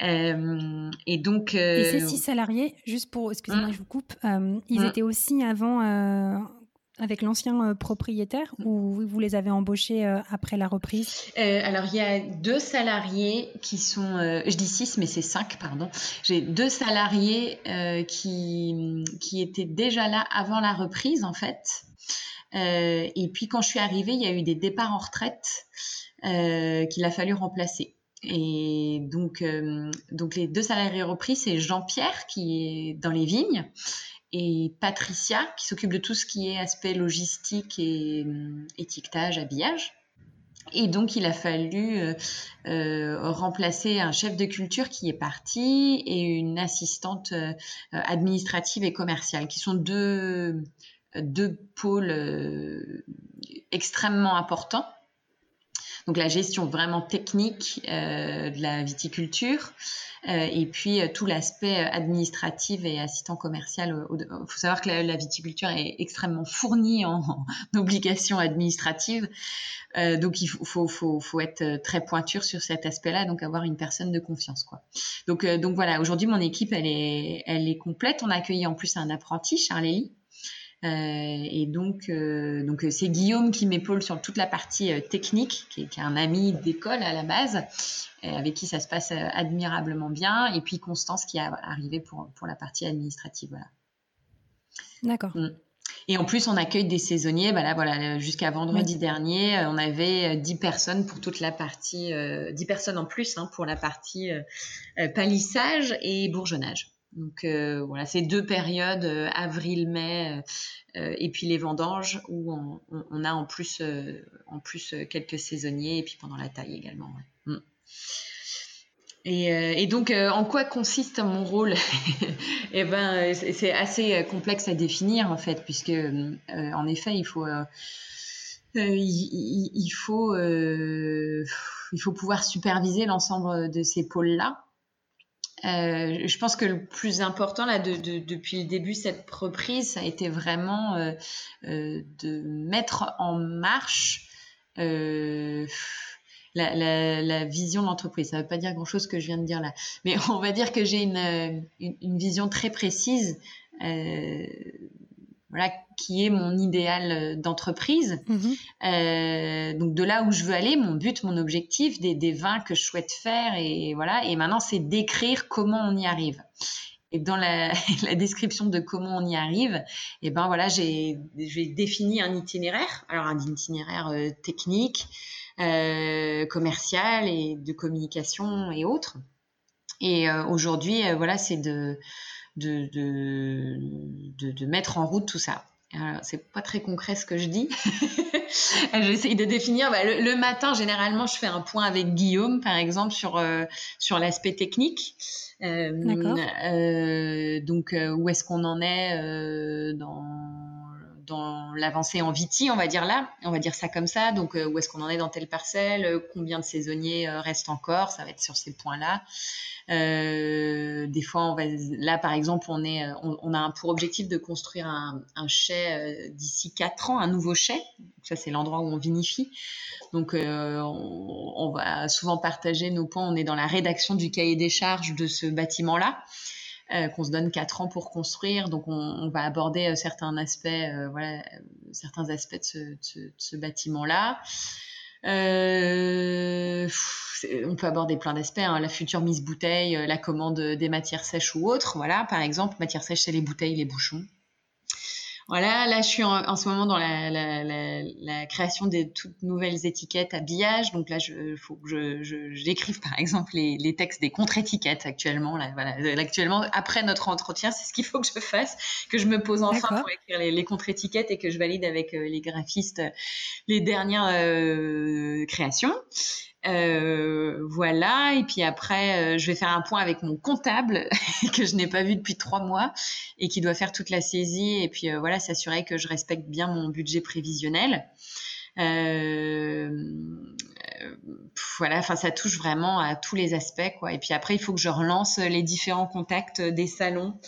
et donc. et ces six salariés, juste pour, excusez-moi, hein je vous coupe, ils hein étaient aussi avant avec l'ancien euh, propriétaire ou vous les avez embauchés euh, après la reprise? Euh, Alors, il y a deux salariés qui sont, je dis six, mais c'est cinq, pardon. J'ai deux salariés qui, qui étaient déjà là avant la reprise, en fait. et puis, quand je suis arrivée, il y a eu des départs en retraite qu'il a fallu remplacer. Et donc, donc les deux salariés repris, c'est Jean-Pierre qui est dans les vignes et Patricia qui s'occupe de tout ce qui est aspect logistique et hum, étiquetage, habillage. Et donc, il a fallu euh, euh, remplacer un chef de culture qui est parti et une assistante euh, administrative et commerciale, qui sont deux, deux pôles extrêmement importants donc la gestion vraiment technique euh, de la viticulture euh, et puis euh, tout l'aspect administratif et assistant commercial. Il faut savoir que la, viticulture est extrêmement fournie en, obligations administratives, donc il faut, faut, faut, être très pointure sur cet aspect-là, donc avoir une personne de confiance. Quoi. Donc, donc voilà, aujourd'hui mon équipe elle est, elle est complète. On a accueilli en plus un apprenti, Charlélie, euh, et donc, euh, donc euh, c'est Guillaume qui m'épaule sur toute la partie technique, qui est, un ami d'école à la base, avec qui ça se passe admirablement bien. Et puis Constance qui est arrivée pour, pour la partie administrative. Voilà. D'accord. Mm. Et en plus, on accueille des saisonniers. Bah là, voilà, jusqu'à vendredi dernier, on avait 10 personnes pour toute la partie, 10 personnes en plus hein, pour la partie palissage et bourgeonnage. Donc euh, voilà, ces deux périodes, euh, avril-mai, euh, et puis les vendanges, où on, a en plus, en plus quelques saisonniers, et puis pendant la taille également. Mm. Et, donc, en quoi consiste mon rôle? Eh ben, c'est assez complexe à définir en fait, puisque en effet, il faut, il, faut, il faut pouvoir superviser l'ensemble de ces pôles-là. Euh, je pense que le plus important là de, de, depuis le début cette reprise, ça a été vraiment euh, euh, de mettre en marche la, vision de l'entreprise. Ça ne veut pas dire grand chose que je viens de dire là, mais on va dire que j'ai une, vision très précise voilà, qui est mon idéal euh, d'entreprise. Mhm. Euh, donc de là où je veux aller, mon but, mon objectif, des, des vins que je souhaite faire, et voilà. Et maintenant, c'est d'écrire comment on y arrive. Et dans la, la, description de comment on y arrive, et eh ben voilà, j'ai défini un itinéraire. Alors un itinéraire euh, technique, euh, commercial et de communication et autres. Et aujourd'hui, voilà, c'est de de, de, de, mettre en route tout ça. c'est pas très concret ce que je dis. J'essaye de définir. Bah, le, matin, généralement, je fais un point avec Guillaume, par exemple, sur, euh, sur l'aspect technique. Euh, euh, donc, où est-ce qu'on en est dans dans l'avancée en Viti, on va dire là, on va dire ça comme ça. Donc, où est-ce qu'on en est dans telle parcelle? Combien de saisonniers restent encore? Ça va être sur ces points-là. Euh, des fois, là, par exemple, on, est, on, a pour objectif de construire un, un chai euh, d'ici 4 ans, un nouveau chai. Ça, c'est l'endroit où on vinifie. Donc, euh, on, on, va souvent partager nos points. On est dans la rédaction du cahier des charges de ce bâtiment-là. Euh, qu'on se donne 4 ans pour construire. Donc, on, va aborder certains aspects, voilà, certains aspects de ce, bâtiment-là. Euh, on peut aborder plein d'aspects, hein. la future mise bouteille, euh, la commande des matières sèches ou autres. Voilà, par exemple, matières sèches, c'est les bouteilles, les bouchons. Voilà, là je suis en, ce moment dans la, la, la, la, création des toutes nouvelles étiquettes habillage. Donc là, il faut que j'écrive par exemple les, les textes des contre-étiquettes actuellement. Là, voilà, actuellement, après notre entretien, c'est ce qu'il faut que je fasse, que je me pose enfin pour écrire les, les contre-étiquettes et que je valide avec euh, les graphistes les dernières euh, créations. Euh, voilà, et puis après, euh, je vais faire un point avec mon comptable que je n'ai pas vu depuis trois mois et qui doit faire toute la saisie et puis euh, voilà, s'assurer que je respecte bien mon budget prévisionnel. voilà, enfin ça touche vraiment à tous les aspects quoi. Et puis après, il faut que je relance les différents contacts des salons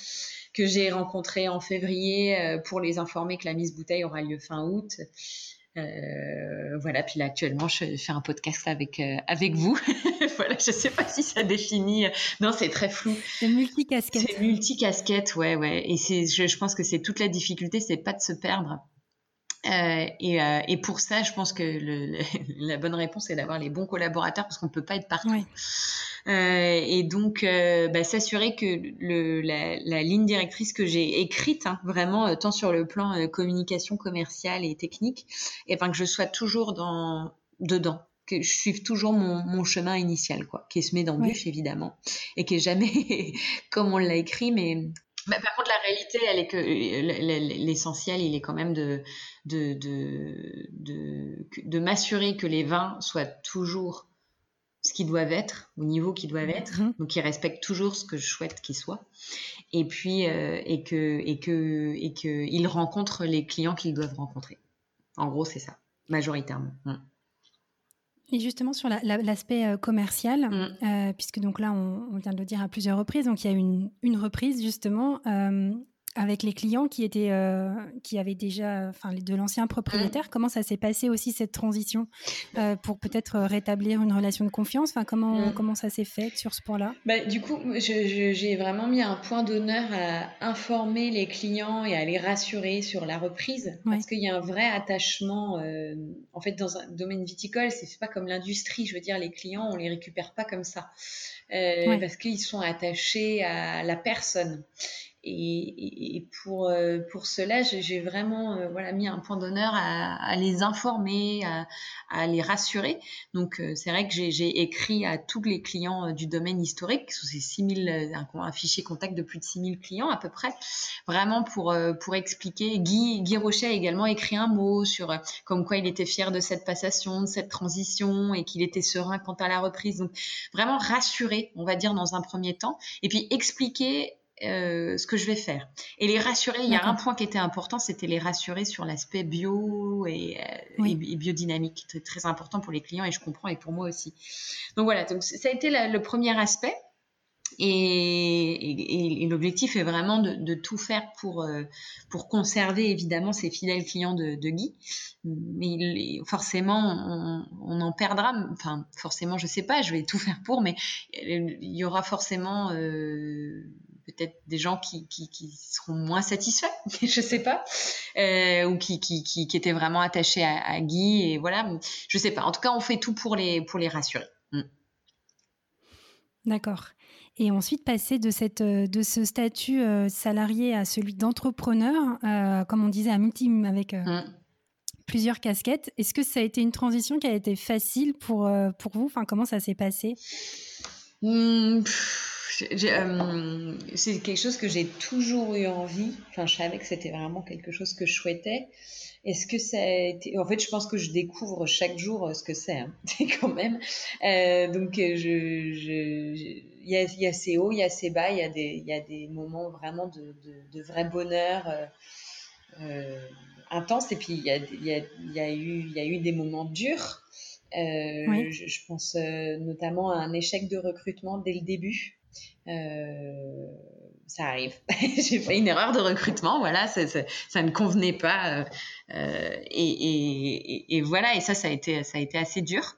que j'ai rencontrés en février pour les informer que la mise bouteille aura lieu fin août. Euh, voilà, puis là actuellement je fais un podcast avec euh, avec vous. voilà, je sais pas si ça définit. Non, c'est très flou. C'est multicasquette. C'est multicasquette, ouais, ouais. Et c'est, je, je, pense que c'est toute la difficulté, c'est pas de se perdre. Euh, et, euh, et, pour ça, je pense que le, la bonne réponse est d'avoir les bons collaborateurs parce qu'on peut pas être partout. Euh, et donc, euh, bah, s'assurer que le, la, la, ligne directrice que j'ai écrite, hein, vraiment euh, tant sur le plan communication commerciale et technique, et ben que je sois toujours dans dedans que je suive toujours mon, mon chemin initial, quoi, qui est semé d'embûches évidemment, et qui est jamais comme on l'a écrit, mais par contre, la réalité, elle est que l'essentiel, il est quand même de, de, de, de, de m'assurer que les vins soient toujours ce qu'ils doivent être, au niveau qu'ils doivent être, mhm. donc qu'ils respectent toujours ce que je souhaite qu'ils soient, et puis euh, et que et que et que ils rencontrent les clients qu'ils doivent rencontrer. En gros, c'est ça, majoritairement. Mm. Et justement sur l'aspect euh, commercial, mm. euh, puisque donc là on, vient de le dire à plusieurs reprises, donc il y a une, une reprise justement avec les clients qui étaient euh, qui avaient déjà enfin de l'ancien propriétaire mmh. comment ça s'est passé aussi cette transition euh, pour peut-être euh, rétablir une relation de confiance? Enfin comment mmh. comment ça s'est fait sur ce point-là? Bah, du coup j'ai vraiment mis un point d'honneur à informer les clients et à les rassurer sur la reprise parce qu'il y a un vrai attachement en fait dans un domaine viticole c'est pas comme l'industrie je veux dire les clients on les récupère pas comme ça parce qu'ils sont attachés à la personne et, pour, euh, pour cela, j'ai vraiment euh, voilà, mis un point d'honneur à, à, les informer, à, à, les rassurer. Donc, euh, c'est vrai que j'ai écrit à tous les clients du domaine historique, sous ces 6000, un, un, fichier contact de plus de 6000 clients à peu près, vraiment pour, pour expliquer. Guy, Guy Rocher a également écrit un mot sur comme quoi il était fier de cette passation, de cette transition et qu'il était serein quant à la reprise. Donc, vraiment rassurer, on va dire, dans un premier temps. Et puis, expliquer euh, ce que je vais faire. Et les rassurer, il y a un point qui était important, c'était les rassurer sur l'aspect bio et, euh, et, biodynamique, très, très important pour les clients et je comprends et pour moi aussi. Donc voilà, donc ça a été la, le premier aspect. Et, et, l'objectif est vraiment de, de, tout faire pour, euh, pour conserver évidemment ces fidèles clients de, de Guy. Mais il, forcément, on, on, en perdra. Enfin, forcément, je sais pas, je vais tout faire pour, mais il y aura forcément euh, peut-être des gens qui, qui, qui, seront moins satisfaits, je sais pas, euh, ou qui, qui, qui, étaient vraiment attachés à, à, Guy et voilà, je sais pas. En tout cas, on fait tout pour les pour les rassurer. Mm. D'accord. Et ensuite passer de cette de ce statut euh, salarié à celui d'entrepreneur, euh, comme on disait à multi avec euh, mm. plusieurs casquettes. Est-ce que ça a été une transition qui a été facile pour pour vous? Enfin, comment ça s'est passé? Mm, c'est quelque chose que j'ai toujours eu envie. Enfin, je savais que c'était vraiment quelque chose que je souhaitais. Est-ce que ça a été... En fait, je pense que je découvre chaque jour ce que c'est. Hein. quand même. donc, je, je, il y a, y a ses hauts, il y a ses bas, il y a des, il y a des moments vraiment de, de, de vrai bonheur euh, euh, intense. Et puis, il y a, y, a, y, a eu, il y a eu des moments durs. Euh, je, je, pense euh, notamment à un échec de recrutement dès le début. Euh, ça arrive. J'ai fait une erreur de recrutement, voilà, ça, ne convenait pas, euh, et, et, voilà, et ça, ça a été, assez dur.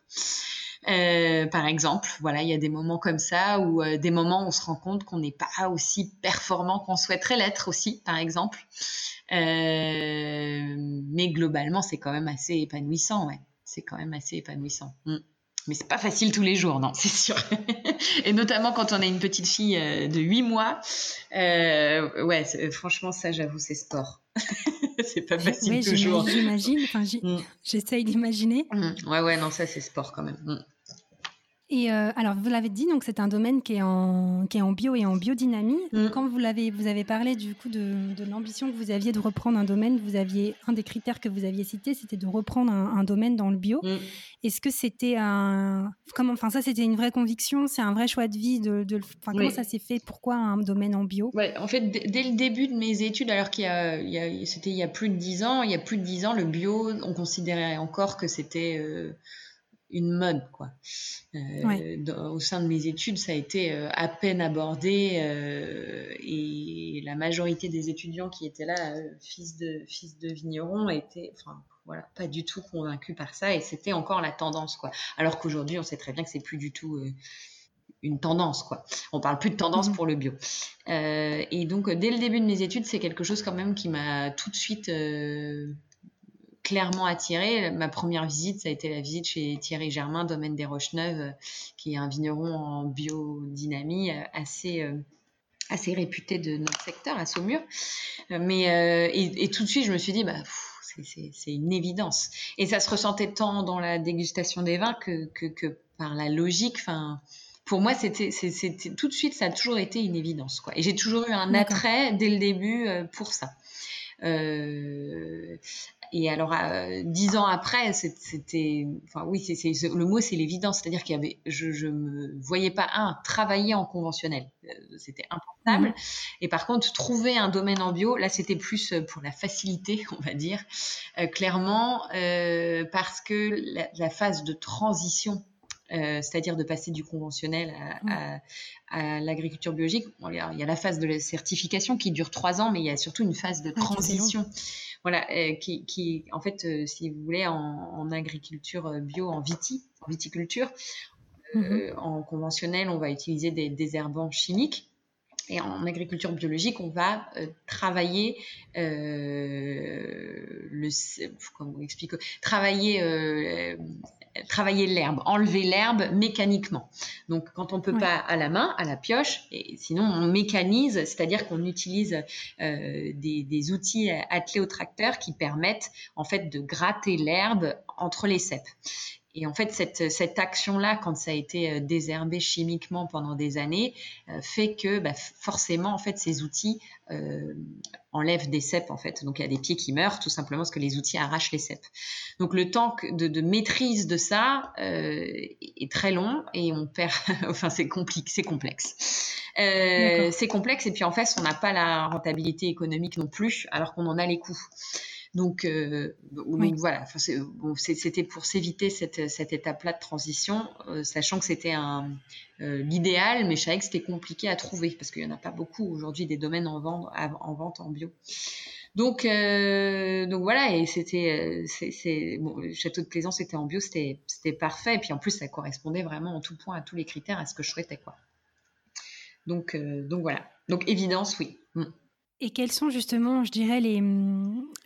Euh, par exemple, voilà, il y a des moments comme ça euh, des moments où on se rend compte qu'on n'est pas aussi performant qu'on souhaiterait l'être aussi, par exemple. Euh, mais globalement, c'est quand même assez épanouissant. C'est quand même assez épanouissant. Mm. Mais c'est pas facile tous les jours, non, c'est sûr. Et notamment quand on a une petite fille de 8 mois. Euh, ouais, franchement, ça, j'avoue, c'est sport. c'est pas facile oui, toujours. J'imagine, enfin, mm. j'essaye d'imaginer. Mm. Ouais, ouais, non, ça, c'est sport quand même. Mm. Et euh, alors, vous l'avez dit, donc c'est un domaine qui est en, qui est en bio et en biodynamie. Mm. Quand vous l'avez, vous avez parlé du coup de, de l'ambition que vous aviez de reprendre un domaine, vous aviez un des critères que vous aviez cité, c'était de reprendre un, un, domaine dans le bio. Mm. Est-ce que c'était un, comment, enfin ça, c'était une vraie conviction, c'est un vrai choix de vie de, de enfin, comment ça s'est fait? Pourquoi un domaine en bio? Ouais, En fait, dès le début de mes études, alors qu'il y a, il y a c'était il y a plus de dix ans, il y a plus de dix ans, le bio, on considérait encore que c'était euh, une mode quoi. Euh, dans, au sein de mes études, ça a été euh, à peine abordé euh, et la majorité des étudiants qui étaient là, fils de fils de vignerons, étaient, enfin voilà, pas du tout convaincus par ça et c'était encore la tendance quoi. Alors qu'aujourd'hui, on sait très bien que c'est plus du tout une tendance quoi. On parle plus de tendance mmh. pour le bio. et donc dès le début de mes études, c'est quelque chose quand même qui m'a tout de suite clairement attiré. Ma première visite, ça a été la visite chez Thierry Germain, domaine des Roches-Neuves, euh, qui est un vigneron en biodynamie euh, assez euh, assez réputé de notre secteur à Saumur. Mais et, et, tout de suite, je me suis dit, bah, c'est une évidence. Et ça se ressentait tant dans la dégustation des vins que, que, que par la logique. Enfin, pour moi, c'était tout de suite, ça a toujours été une évidence. Quoi. Et j'ai toujours eu un attrait dès le début pour ça. Euh, et alors, euh, dix ans après, c'était, enfin oui, c'est, le mot, c'est l'évidence, c'est-à-dire qu'il y avait, je, je me voyais pas un travailler en conventionnel, euh, c'était impensable. Mmh. Et par contre, trouver un domaine en bio, là, c'était plus pour la facilité, on va dire, euh, clairement, euh, parce que la, la, phase de transition euh, c'est-à-dire de passer du conventionnel à, à, à l'agriculture biologique. Bon, il, y a, il y a la phase de la certification qui dure trois ans, mais il y a surtout une phase de transition. Voilà, euh, qui, qui, en fait, euh, si vous voulez, en, en, agriculture bio, en viti, en viticulture, -hmm. en conventionnel, on va utiliser des désherbants chimiques. Et en agriculture biologique, on va euh, travailler euh, le, comment on explique, travailler euh, travailler l'herbe, enlever l'herbe mécaniquement. Donc quand on peut ouais. pas à la main, à la pioche, et sinon on mécanise, c'est-à-dire qu'on utilise euh, des, des, outils attelés au tracteur qui permettent en fait de gratter l'herbe entre les ceps. Et en fait, cette, cette action-là, quand ça a été euh, désherbé chimiquement pendant des années, euh, fait que bah, forcément, en fait, ces outils euh, enlèvent des cèpes, en fait. Donc, il y a des pieds qui meurent, tout simplement parce que les outils arrachent les cèpes. Donc, le temps de, de maîtrise de ça euh, est très long et on perd... enfin, c'est compliqué, c'est complexe. Euh, c'est complexe et puis, en fait, on n'a pas la rentabilité économique non plus, alors qu'on en a les coûts. Donc, euh, oui. donc voilà, bon, c'était pour s'éviter cette, cette étape-là de transition, euh, sachant que c'était un euh, l'idéal, mais je savais que c'était compliqué à trouver parce qu'il y en a pas beaucoup aujourd'hui des domaines en vente en, vente en bio. Donc, euh, donc voilà, et c'était, c'est, bon, le château de Plaisance était en bio, c'était, c'était parfait, et puis en plus ça correspondait vraiment en tout point à tous les critères à ce que je souhaitais quoi. Donc, euh, donc voilà, donc évidence, oui. Mm. Et quelles sont justement, je dirais, les,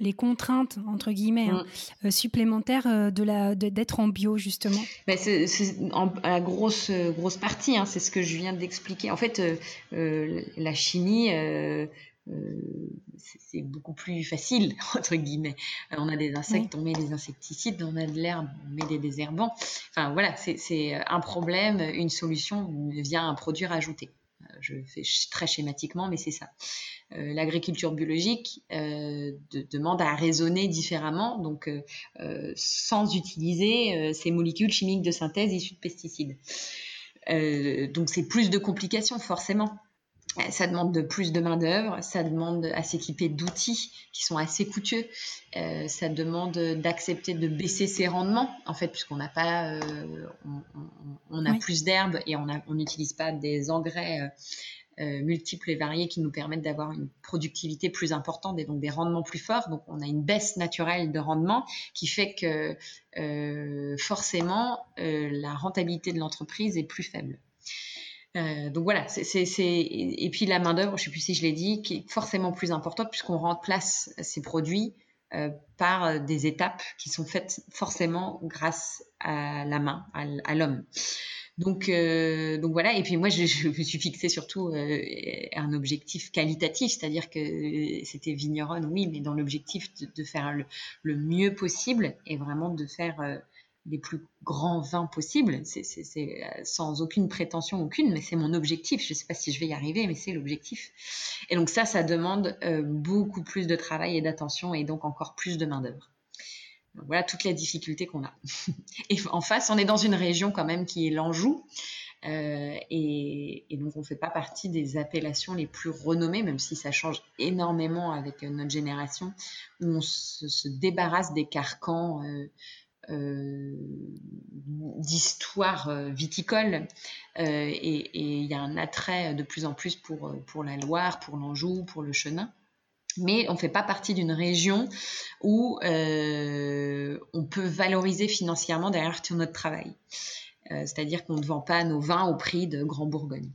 les contraintes, entre guillemets, hein, mm. euh, supplémentaires euh, de la, d'être en bio, justement? Ben c'est, la grosse, grosse partie, hein, c'est ce que je viens d'expliquer. En fait, euh, la chimie, euh, c'est, c'est beaucoup plus facile, entre guillemets. on a des insectes, oui. on met des insecticides, on a de l'herbe, on met des désherbants. Enfin, voilà, c'est un problème, une solution via un produit rajouté. Je fais très schématiquement, mais c'est ça. L'agriculture biologique demande à raisonner différemment, donc sans utiliser ces molécules chimiques de synthèse issues de pesticides. donc c'est plus de complications forcément. Ça demande de plus de main-d'œuvre, ça demande à s'équiper d'outils qui sont assez coûteux, euh, ça demande d'accepter de baisser ses rendements, en fait, puisqu'on n'a pas, euh, on, a plus d'herbes et on n'utilise pas des engrais euh, multiples et variés qui nous permettent d'avoir une productivité plus importante et donc des rendements plus forts. Donc, on a une baisse naturelle de rendement qui fait que forcément la rentabilité de l'entreprise est plus faible. Euh, donc voilà, c'est, et puis la main d'œuvre, je sais plus si je l'ai dit, qui est forcément plus importante puisqu'on remplace ces produits euh, par euh, des étapes qui sont faites forcément grâce à la main, à, l'homme. Donc, voilà, et puis moi je, me suis fixé surtout un objectif qualitatif, c'est-à-dire que c'était vigneronne, oui, mais dans l'objectif de, faire le, mieux possible et vraiment de faire les plus grands vins possibles. C'est euh, sans aucune prétention aucune, mais c'est mon objectif. Je ne sais pas si je vais y arriver, mais c'est l'objectif. Et donc ça, ça demande euh, beaucoup plus de travail et d'attention et donc encore plus de main d'œuvre. Voilà toutes les difficultés qu'on a. et en face, on est dans une région quand même qui est l'Anjou. Euh, et, donc on ne fait pas partie des appellations les plus renommées, même si ça change énormément avec notre génération, où on se, débarrasse des carcans d'histoire euh, viticole euh, et il y a un attrait de plus en plus pour, pour la Loire, pour l'Anjou, pour le Chenin mais on ne fait pas partie d'une région où on peut valoriser financièrement derrière tout notre travail. C'est-à-dire qu'on ne vend pas nos vins au prix de Grand Bourgogne.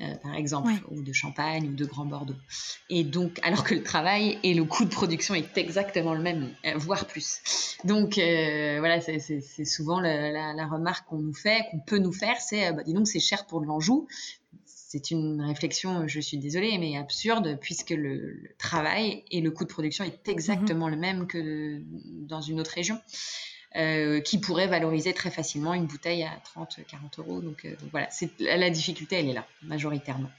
Euh, par exemple, ou de Champagne ou de Grand Bordeaux. Et donc, alors que le travail et le coût de production est exactement le même, euh, voire plus. Donc, euh, voilà, c'est souvent la, remarque qu'on nous fait, qu'on peut nous faire, c'est, bah, dis donc, c'est cher pour de l'Anjou. C'est une réflexion, je suis désolée, mais absurde, puisque le, travail et le coût de production est exactement mhm. le même que dans une autre région. Euh, qui pourrait valoriser très facilement une bouteille à 30, 40 euros. Donc, euh, voilà, la difficulté, elle est là, majoritairement.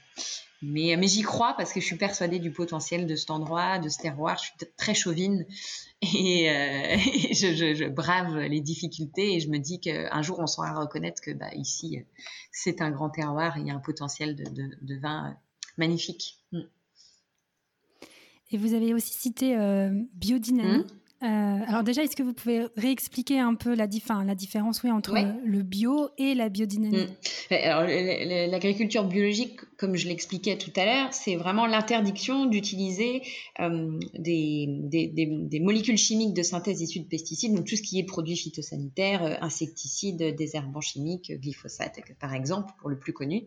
Mais, mais j'y crois parce que je suis persuadée du potentiel de cet endroit, de ce terroir. Je suis très chauvine et, euh, je, brave les difficultés et je me dis qu'un jour on saura reconnaître que bah, ici c'est un grand terroir et il y a un potentiel de, vin magnifique. Mm. Et vous avez aussi cité biodynamie. Mm. Euh, alors déjà, est-ce que vous pouvez réexpliquer un peu la, la différence oui, entre le bio et la biodynamie? Mm. Alors l'agriculture biologique, comme je l'expliquais tout à l'heure, c'est vraiment l'interdiction d'utiliser euh, des, des, molécules chimiques de synthèse issues de pesticides, donc tout ce qui est produits phytosanitaires, euh, insecticides, désherbants chimiques, glyphosate par exemple, pour le plus connu.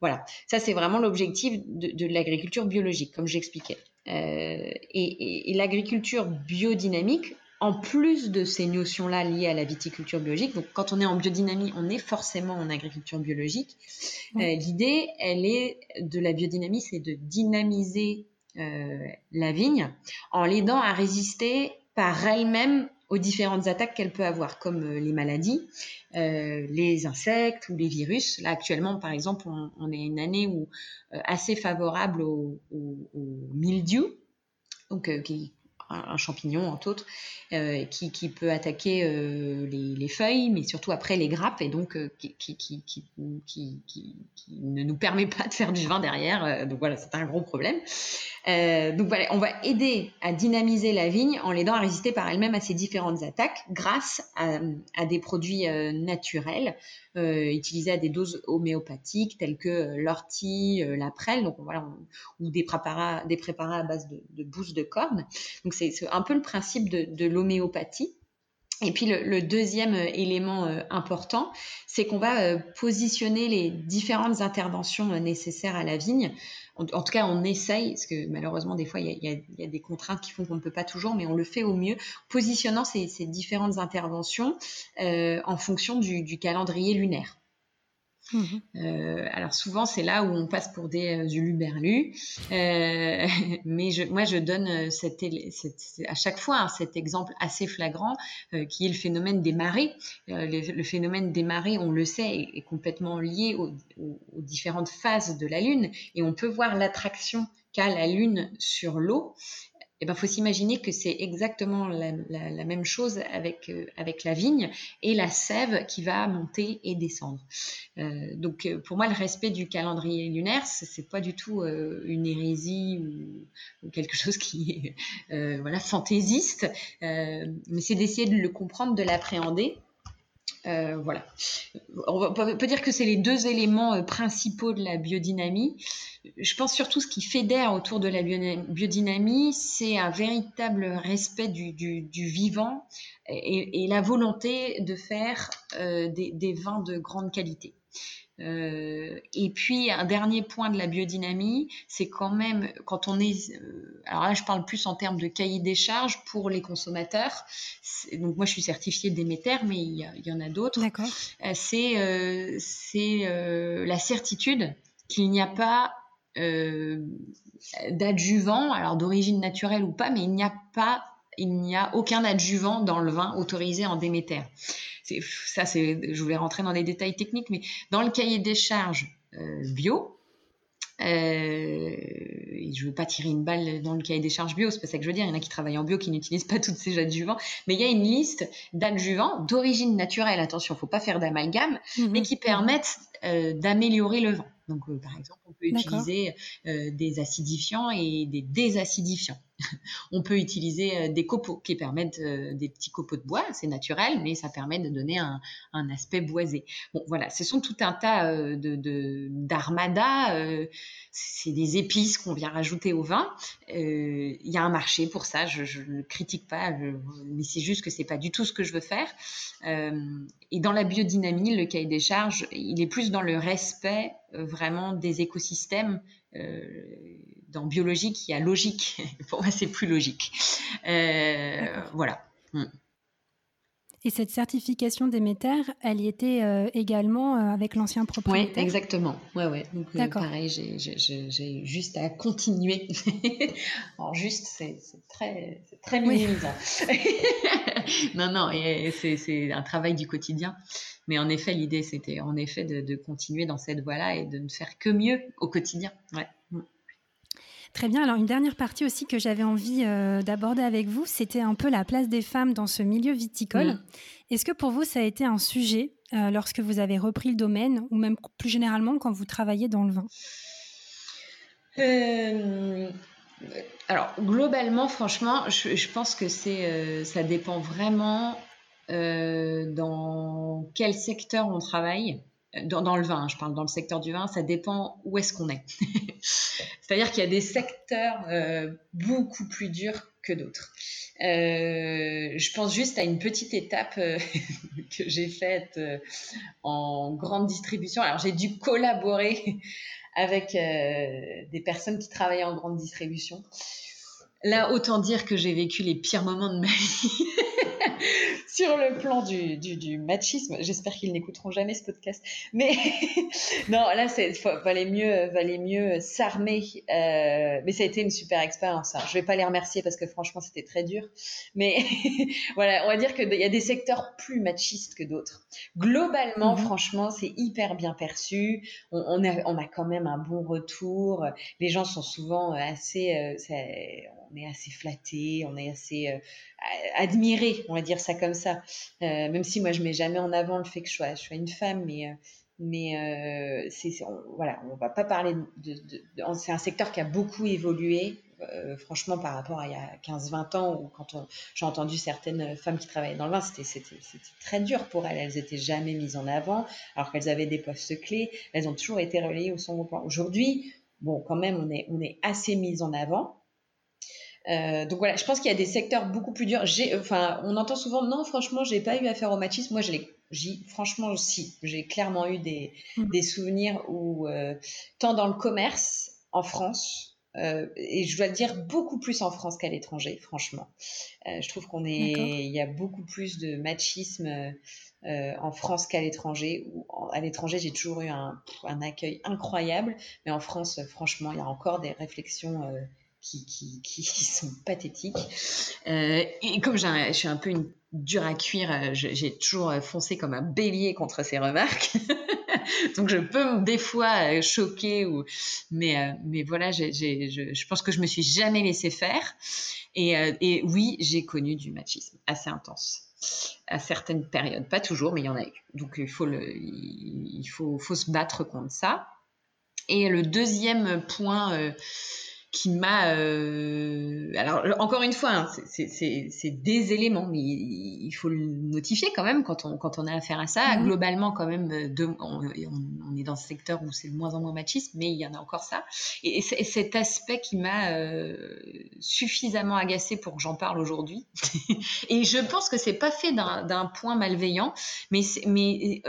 Voilà, ça c'est vraiment l'objectif de, de l'agriculture biologique, comme j'expliquais. Euh, et, l'agriculture biodynamique, en plus de ces notions-là liées à la viticulture biologique, donc quand on est en biodynamie, on est forcément en agriculture biologique. Euh, l'idée, elle est de la biodynamie, c'est de dynamiser euh, la vigne en l'aidant à résister par elle-même aux différentes attaques qu'elle peut avoir, comme euh, les maladies, euh, les insectes ou les virus. Là, actuellement, par exemple, on, est une année où euh, assez favorable au, au, mildiou, donc qui un, champignon entre autres, euh, qui, qui, peut attaquer euh, les, les, feuilles, mais surtout après les grappes, et donc euh, qui, qui, qui, ne nous permet pas de faire du vin derrière. donc voilà, c'est un gros problème. donc voilà, on va aider à dynamiser la vigne en l'aidant à résister par elle-même à ces différentes attaques grâce à, des produits naturels euh, utilisés à des doses homéopathiques telles que euh, l'ortie, euh, la prêle, donc voilà, ou des préparats, des préparats à base de, de de corne. Donc c'est un peu le principe de, l'homéopathie. Et puis le, deuxième élément important, c'est qu'on va positionner les différentes interventions nécessaires à la vigne en, tout cas, on essaye, parce que malheureusement, des fois, il y, a, des contraintes qui font qu'on ne peut pas toujours, mais on le fait au mieux, positionnant ces, différentes interventions euh, en fonction du, calendrier lunaire. Mhm. Euh, alors souvent c'est là où on passe pour des euh, uluberlus, euh, mais je, moi je donne euh, à chaque fois hein, cet exemple assez flagrant qui est le phénomène des marées. Le, phénomène des marées, on le sait, est, complètement lié aux, différentes phases de la Lune et on peut voir l'attraction qu'a la Lune sur l'eau eh ben, faut s'imaginer que c'est exactement la, même chose avec, euh, avec la vigne et la sève qui va monter et descendre. Euh, donc, euh, pour moi, le respect du calendrier lunaire, c'est pas du tout une hérésie ou, quelque chose qui est voilà fantaisiste, mais c'est d'essayer de le comprendre, de l'appréhender euh, voilà. On, peut dire que c'est les deux éléments euh, principaux de la biodynamie. Je pense surtout ce qui fédère autour de la biodynamie, c'est un véritable respect du, vivant et, la volonté de faire euh, des, vins de grande qualité. Euh, et puis un dernier point de la biodynamie, c'est quand même quand on est, euh, alors là je parle plus en termes de cahier des charges pour les consommateurs. Donc moi je suis certifiée Déméter, mais il y, en a d'autres. D'accord. Euh, c'est c'est la certitude qu'il n'y a pas d'adjuvant, alors d'origine naturelle ou pas, mais il n'y a pas il n'y a aucun adjuvant dans le vin autorisé en Déméter ça, c'est, je voulais rentrer dans les détails techniques, mais dans le cahier des charges euh, bio, euh, et je veux pas tirer une balle dans le cahier des charges bio, c'est pas ça que je veux dire. Il y en a qui travaillent en bio qui n'utilisent pas toutes ces adjuvants, mais il y a une liste d'adjuvants d'origine naturelle. Attention, faut pas faire d'amalgame, mhm. mais qui permettent euh, d'améliorer le vin. Donc, par exemple, on peut utiliser des acidifiants et des désacidifiants. on peut utiliser euh, des copeaux qui permettent euh, des petits copeaux de bois, c'est naturel, mais ça permet de donner un, aspect boisé. Bon, voilà, ce sont tout un tas euh, de c'est des épices qu'on vient rajouter au vin. Il y a un marché pour ça. Je, ne critique pas, mais c'est juste que c'est pas du tout ce que je veux faire. et dans la biodynamie, le cahier des charges, il est plus dans le respect vraiment des écosystèmes dans biologique, il y a logique. Pour moi, c'est plus logique. Euh, voilà. Hmm. Et cette certification Déméter, elle y était euh, également euh, avec l'ancien propriétaire? Oui, exactement. Ouais, ouais. Donc, pareil, j'ai juste à continuer. Alors, juste, c'est très, très minimisant. non, non, c'est un travail du quotidien. Mais en effet, l'idée, c'était en effet de, de, continuer dans cette voie-là et de ne faire que mieux au quotidien. Ouais. Hmm. Très bien. Alors, une dernière partie aussi que j'avais envie euh, d'aborder avec vous, c'était un peu la place des femmes dans ce milieu viticole. Mm. Est-ce que pour vous, ça a été un sujet euh, lorsque vous avez repris le domaine ou même plus généralement quand vous travaillez dans le vin? Euh, Alors, globalement, franchement, je, pense que c'est, ça dépend vraiment dans quel secteur on travaille dans, le vin, je parle dans le secteur du vin, ça dépend où est-ce qu'on est. C'est-à-dire qu'il y a des secteurs euh, beaucoup plus durs que d'autres. Euh, je pense juste à une petite étape euh, que j'ai faite en grande distribution. Alors j'ai dû collaborer avec des personnes qui travaillaient en grande distribution. Là, autant dire que j'ai vécu les pires moments de ma vie. Sur le plan du, du, machisme. J'espère qu'ils n'écouteront jamais ce podcast. Mais non, là, c'est valait mieux, valait mieux s'armer. Euh, mais ça a été une super expérience. Hein. Je vais pas les remercier parce que franchement, c'était très dur. Mais voilà, on va dire qu'il y a des secteurs plus machistes que d'autres. Globalement, mhm. franchement, c'est hyper bien perçu. On, on, a, on a quand même un bon retour. Les gens sont souvent assez, euh, on est assez flattés, on est assez euh, admirés, on va dire ça comme ça. Euh, même si moi je mets jamais en avant le fait que je sois, une femme, mais euh, mais euh, c'est on, voilà, va pas parler de, c'est un secteur qui a beaucoup évolué. franchement, par rapport à il y a 15-20 ans, où quand j'ai entendu certaines femmes qui travaillaient dans le vin, c'était, très dur pour elles. Elles étaient jamais mises en avant, alors qu'elles avaient des postes clés. Elles ont toujours été relayées au second plan. Aujourd'hui, bon, quand même, on est, on est assez mises en avant. Euh, donc voilà, je pense qu'il y a des secteurs beaucoup plus durs. J'ai, enfin, on entend souvent non, franchement, j'ai pas eu affaire au machisme. Moi, j'ai, franchement, si, j'ai clairement eu des, mm. des souvenirs où, euh, tant dans le commerce en France et je dois le dire beaucoup plus en France qu'à l'étranger, franchement. je trouve qu'on est, il y a beaucoup plus de machisme en France qu'à l'étranger. À l'étranger, j'ai toujours eu un, un, accueil incroyable, mais en France, franchement, il y a encore des réflexions qui, sont pathétiques. Euh, et comme je suis un peu une dure à cuire, euh, j'ai toujours foncé comme un bélier contre ces remarques. Donc je peux des fois euh, choquer, ou... mais, mais voilà, je, je, pense que je me suis jamais laissé faire. Et, et oui, j'ai connu du machisme assez intense à certaines périodes, pas toujours, mais il y en a eu. Donc il faut, il faut, faut se battre contre ça. Et le deuxième point qui m'a... Euh, alors, encore une fois, hein, c'est des éléments, mais il, faut le notifier quand même quand on, quand on a affaire à ça. Mhm. Globalement, quand même, euh, de, on, on, est dans ce secteur où c'est de moins en moins machiste, mais il y en a encore ça. Et, cet aspect qui m'a euh, suffisamment agacé pour que j'en parle aujourd'hui. et je pense que c'est pas fait d'un point malveillant, mais, mais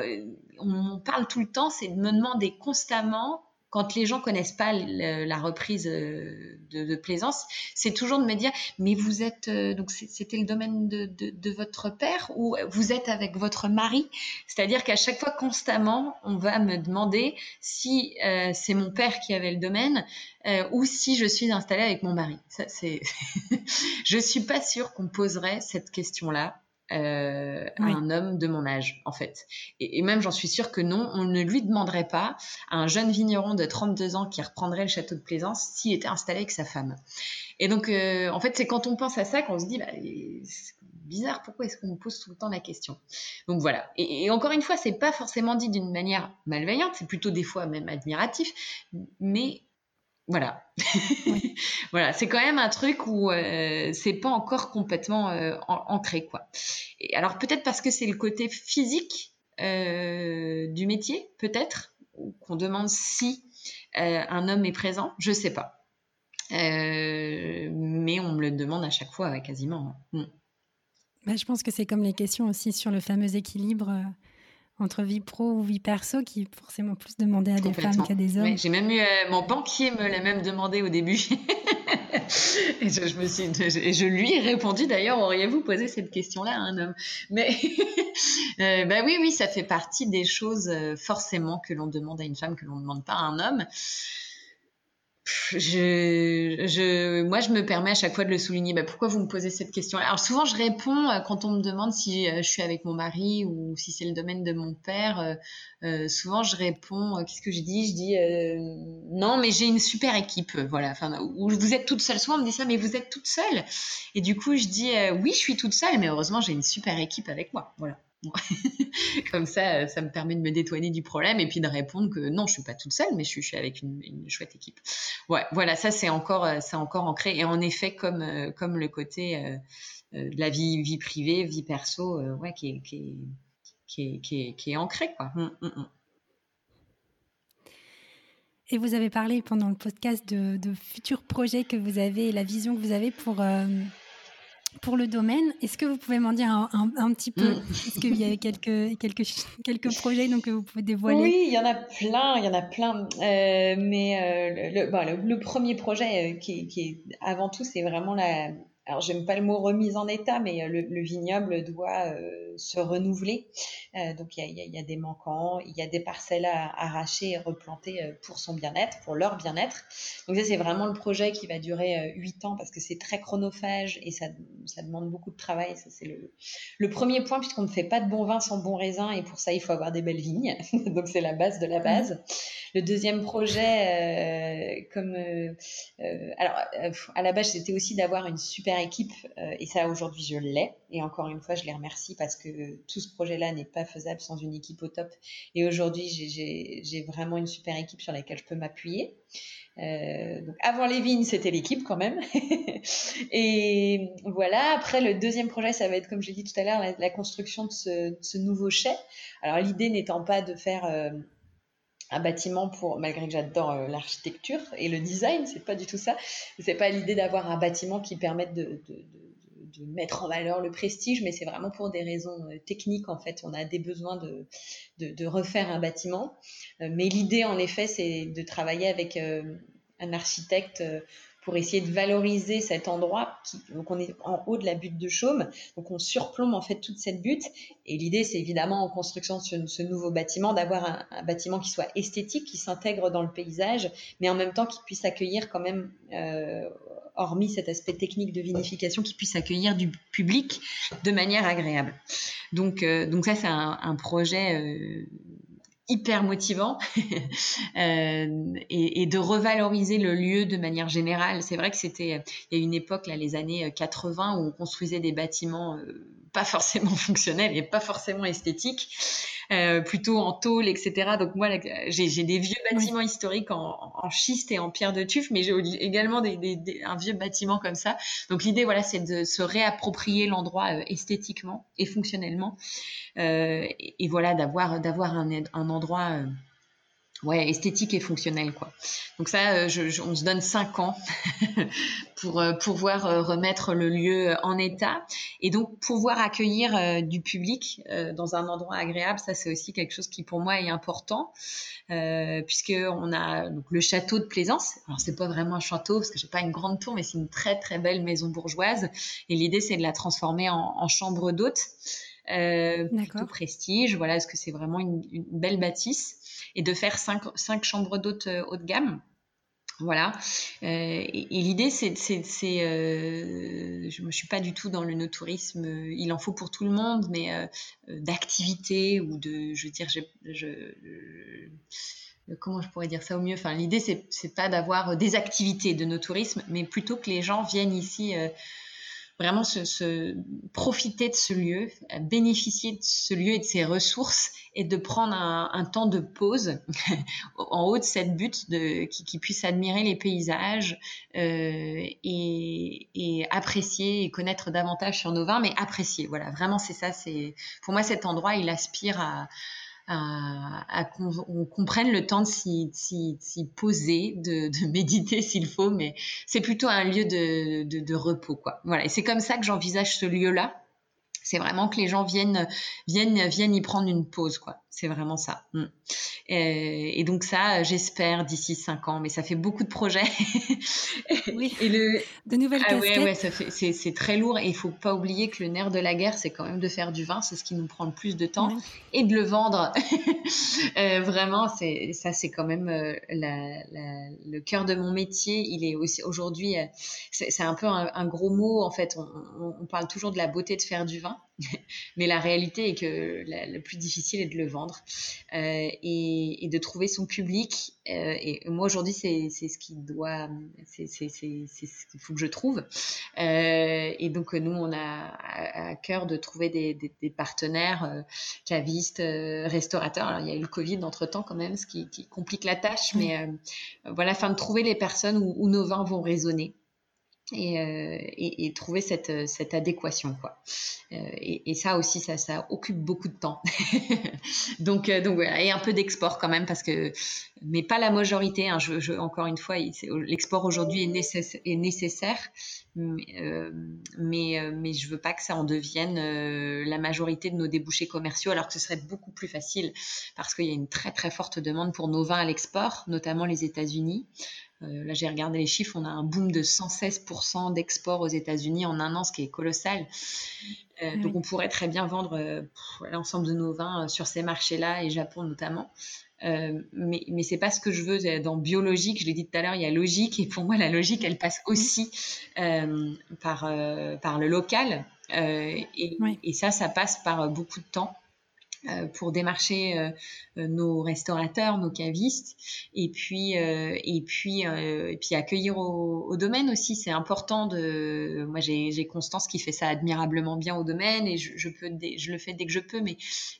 on parle tout le temps, c'est de me demander constamment quand les gens connaissent pas la reprise euh, de, plaisance, c'est toujours de me dire mais vous êtes euh, donc c'était le domaine de, votre père ou vous êtes avec votre mari, c'est-à-dire qu'à chaque fois constamment on va me demander si euh, c'est mon père qui avait le domaine ou si je suis installée avec mon mari. Ça c'est, je suis pas sûre qu'on poserait cette question-là euh, à un homme de mon âge, en fait. Et, même, j'en suis sûre que non, on ne lui demanderait pas à un jeune vigneron de 32 ans qui reprendrait le château de Plaisance s'il était installé avec sa femme. Et donc, euh, en fait, c'est quand on pense à ça qu'on se dit, bah, c'est bizarre, pourquoi est-ce qu'on me pose tout le temps la question? Donc voilà. Et, et encore une fois, c'est pas forcément dit d'une manière malveillante, c'est plutôt des fois même admiratif, mais voilà. voilà, c'est quand même un truc où euh, c'est pas encore complètement euh, ancré, quoi. Et alors peut-être parce que c'est le côté physique euh, du métier, peut-être, qu'on demande si un homme est présent, je sais pas. mais on me le demande à chaque fois, quasiment. Mm. Bah, je pense que c'est comme les questions aussi sur le fameux équilibre entre vie pro ou vie perso qui est forcément plus demandé à des femmes qu'à des hommes. j'ai même eu euh, mon banquier me l'a même demandé au début. et je, me suis, et je lui ai répondu d'ailleurs, auriez-vous posé cette question-là à un homme? Mais euh, bah oui, oui, ça fait partie des choses euh, forcément que l'on demande à une femme que l'on ne demande pas à un homme je, je, moi, je me permets à chaque fois de le souligner. Bah, pourquoi vous me posez cette question Alors souvent, je réponds euh, quand on me demande si euh, je suis avec mon mari ou si c'est le domaine de mon père. Euh, souvent, je réponds. Qu'est-ce que je dis? Je dis non, mais j'ai une super équipe. Voilà. Enfin, ou vous êtes toute seule. Souvent, on me dit ça, mais vous êtes toute seule. Et du coup, je dis oui, je suis toute seule, mais heureusement, j'ai une super équipe avec moi. Voilà. Comme ça, euh, ça me permet de me détourner du problème et puis de répondre que non, je suis pas toute seule, mais je suis, avec une, chouette équipe. Ouais, voilà, ça c'est encore, euh, c'est encore ancré. Et en effet, comme, euh, comme le côté de la vie, vie privée, vie perso, ouais, qui est, qui est, qui est, qui est, ancré, quoi. Hum, hum, hum. Et vous avez parlé pendant le podcast de, futurs projets que vous avez, la vision que vous avez pour pour le domaine, est-ce que vous pouvez m'en dire un, petit peu? Mm. Est-ce qu'il y a quelques, quelques, quelques projets donc, que vous pouvez dévoiler Oui, il y en a plein, il y en a plein. Euh, mais euh, le, le, premier projet euh, qui, qui, est avant tout, c'est vraiment la, alors j'aime pas le mot remise en état, mais euh, le, vignoble doit euh, se renouveler. Euh, donc il y, a, des manquants, il y a des parcelles à arracher et replanter pour son bien-être, pour leur bien-être. Donc ça c'est vraiment le projet qui va durer huit ans parce que c'est très chronophage et ça, ça, demande beaucoup de travail. Ça c'est le, le, premier point puisqu'on ne fait pas de bon vin sans bon raisin et pour ça il faut avoir des belles vignes. donc c'est la base de la base. Le deuxième projet, comme alors à la base c'était aussi d'avoir une super équipe euh, et ça aujourd'hui je l'ai et encore une fois je les remercie parce que tout ce projet-là n'est pas faisable sans une équipe au top et aujourd'hui j'ai vraiment une super équipe sur laquelle je peux m'appuyer. Euh, donc avant les vignes, c'était l'équipe quand même. et voilà, après le deuxième projet, ça va être, comme j'ai dit tout à l'heure, la, construction de ce, nouveau chai. Alors l'idée n'étant pas de faire euh, un bâtiment pour, malgré que j'adore euh, l'architecture et le design, c'est pas du tout ça. C'est pas l'idée d'avoir un bâtiment qui permette de, mettre en valeur le prestige, mais c'est vraiment pour des raisons euh, techniques en fait. On a des besoins de, de refaire un bâtiment, euh, mais l'idée en effet, c'est de travailler avec un architecte pour essayer de valoriser cet endroit. Qui, donc on est en haut de la butte de Chaume, donc on surplombe en fait toute cette butte. Et l'idée, c'est évidemment en construction de ce, nouveau bâtiment d'avoir un, bâtiment qui soit esthétique, qui s'intègre dans le paysage, mais en même temps qui puisse accueillir quand même, euh, hormis cet aspect technique de vinification, qui puisse accueillir du public de manière agréable. Donc, euh, donc ça, c'est un, un projet euh, hyper motivant euh, et, de revaloriser le lieu de manière générale. C'est vrai que c'était il y a une époque là les années 80 où on construisait des bâtiments euh, pas forcément fonctionnels et pas forcément esthétiques euh, plutôt en tôle, etc. Donc moi, j'ai des vieux bâtiments historiques en, schiste et en pierre de tuf, mais j'ai également des, un vieux bâtiment comme ça. Donc l'idée, voilà, c'est de se réapproprier l'endroit euh, esthétiquement et fonctionnellement, euh, et, voilà, d'avoir d'avoir un, un endroit ouais, esthétique et fonctionnel quoi. Donc ça, euh, je, on se donne cinq ans pour euh, pouvoir euh, remettre le lieu en état et donc pouvoir accueillir du public dans un endroit agréable. Ça, c'est aussi quelque chose qui pour moi est important euh, puisque on a donc le château de Plaisance. Alors c'est pas vraiment un château parce que j'ai pas une grande tour, mais c'est une très très belle maison bourgeoise et l'idée c'est de la transformer en, en chambre d'hôte. Euh, plutôt prestige, voilà, est-ce que c'est vraiment une, une belle bâtisse? Et de faire cinq, cinq chambres d'hôtes euh, haut de gamme. Voilà. Euh, et, l'idée, c'est, euh, je ne suis pas du tout dans le no-tourisme. Il en faut pour tout le monde, mais euh, d'activité ou de, je veux dire, comment je pourrais dire ça au mieux? Enfin, l'idée, c'est, c'est pas d'avoir des activités de no-tourisme, mais plutôt que les gens viennent ici vraiment se, profiter de ce lieu, bénéficier de ce lieu et de ses ressources et de prendre un, temps de pause en haut de cette butte, qui, puisse admirer les paysages euh, et, apprécier et connaître davantage sur nos vins, mais apprécier. Voilà, vraiment c'est ça. Pour moi cet endroit, il aspire à à, qu'on comprenne le temps de s'y poser, de, méditer s'il faut, mais c'est plutôt un lieu de, de, repos, quoi. Voilà, et c'est comme ça que j'envisage ce lieu-là. C'est vraiment que les gens viennent, viennent, viennent y prendre une pause, quoi. C'est vraiment ça. Mm. Et, donc ça, j'espère d'ici cinq ans, mais ça fait beaucoup de projets. oui. Et le... De nouvelles ah, ouais, ouais, ça fait, c'est, très lourd et il faut pas oublier que le nerf de la guerre, c'est quand même de faire du vin, c'est ce qui nous prend le plus de temps et de le vendre. euh, vraiment, c'est ça, c'est quand même euh, la, la, le cœur de mon métier. Il est aussi aujourd'hui, euh, c'est, un peu un, gros mot en fait. On, on, on parle toujours de la beauté de faire du vin, mais la réalité est que le plus difficile est de le vendre euh, et, de trouver son public. Euh, et moi aujourd'hui, c'est ce qui doit, c'est ce qu'il faut que je trouve. Euh, et donc nous, on a à, cœur de trouver des, des, partenaires cavistes, restaurateurs. Alors il y a eu le Covid entre temps quand même, ce qui, complique la tâche, mais voilà, afin de trouver les personnes où, où nos vins vont résonner. Euh, et, et, trouver cette, cette adéquation quoi. Euh, et, et, ça aussi ça, ça occupe beaucoup de temps. donc euh, donc voilà et un peu d'export quand même parce que mais pas la majorité. Hein, je, je, encore une fois l'export aujourd'hui est, nécessaire, est nécessaire mais, mais mais je veux pas que ça en devienne la majorité de nos débouchés commerciaux alors que ce serait beaucoup plus facile parce qu'il y a une très très forte demande pour nos vins à l'export notamment les États-Unis. Euh, là, j'ai regardé les chiffres, on a un boom de 116% d'export aux États-Unis en un an, ce qui est colossal. Euh, donc, on pourrait très bien vendre euh, l'ensemble de nos vins sur ces marchés-là et Japon notamment. mais mais c'est pas ce que je veux dans biologique. Je l'ai dit tout à l'heure, il y a logique et pour moi la logique, elle passe aussi par par le local. Et, et, ça, ça passe par beaucoup de temps. Euh, pour démarcher euh, euh, nos restaurateurs, nos cavistes, et puis et puis et puis accueillir au, domaine aussi. C'est important de. Moi, j'ai Constance qui fait ça admirablement bien au domaine, et je, peux je le fais dès que je peux, mais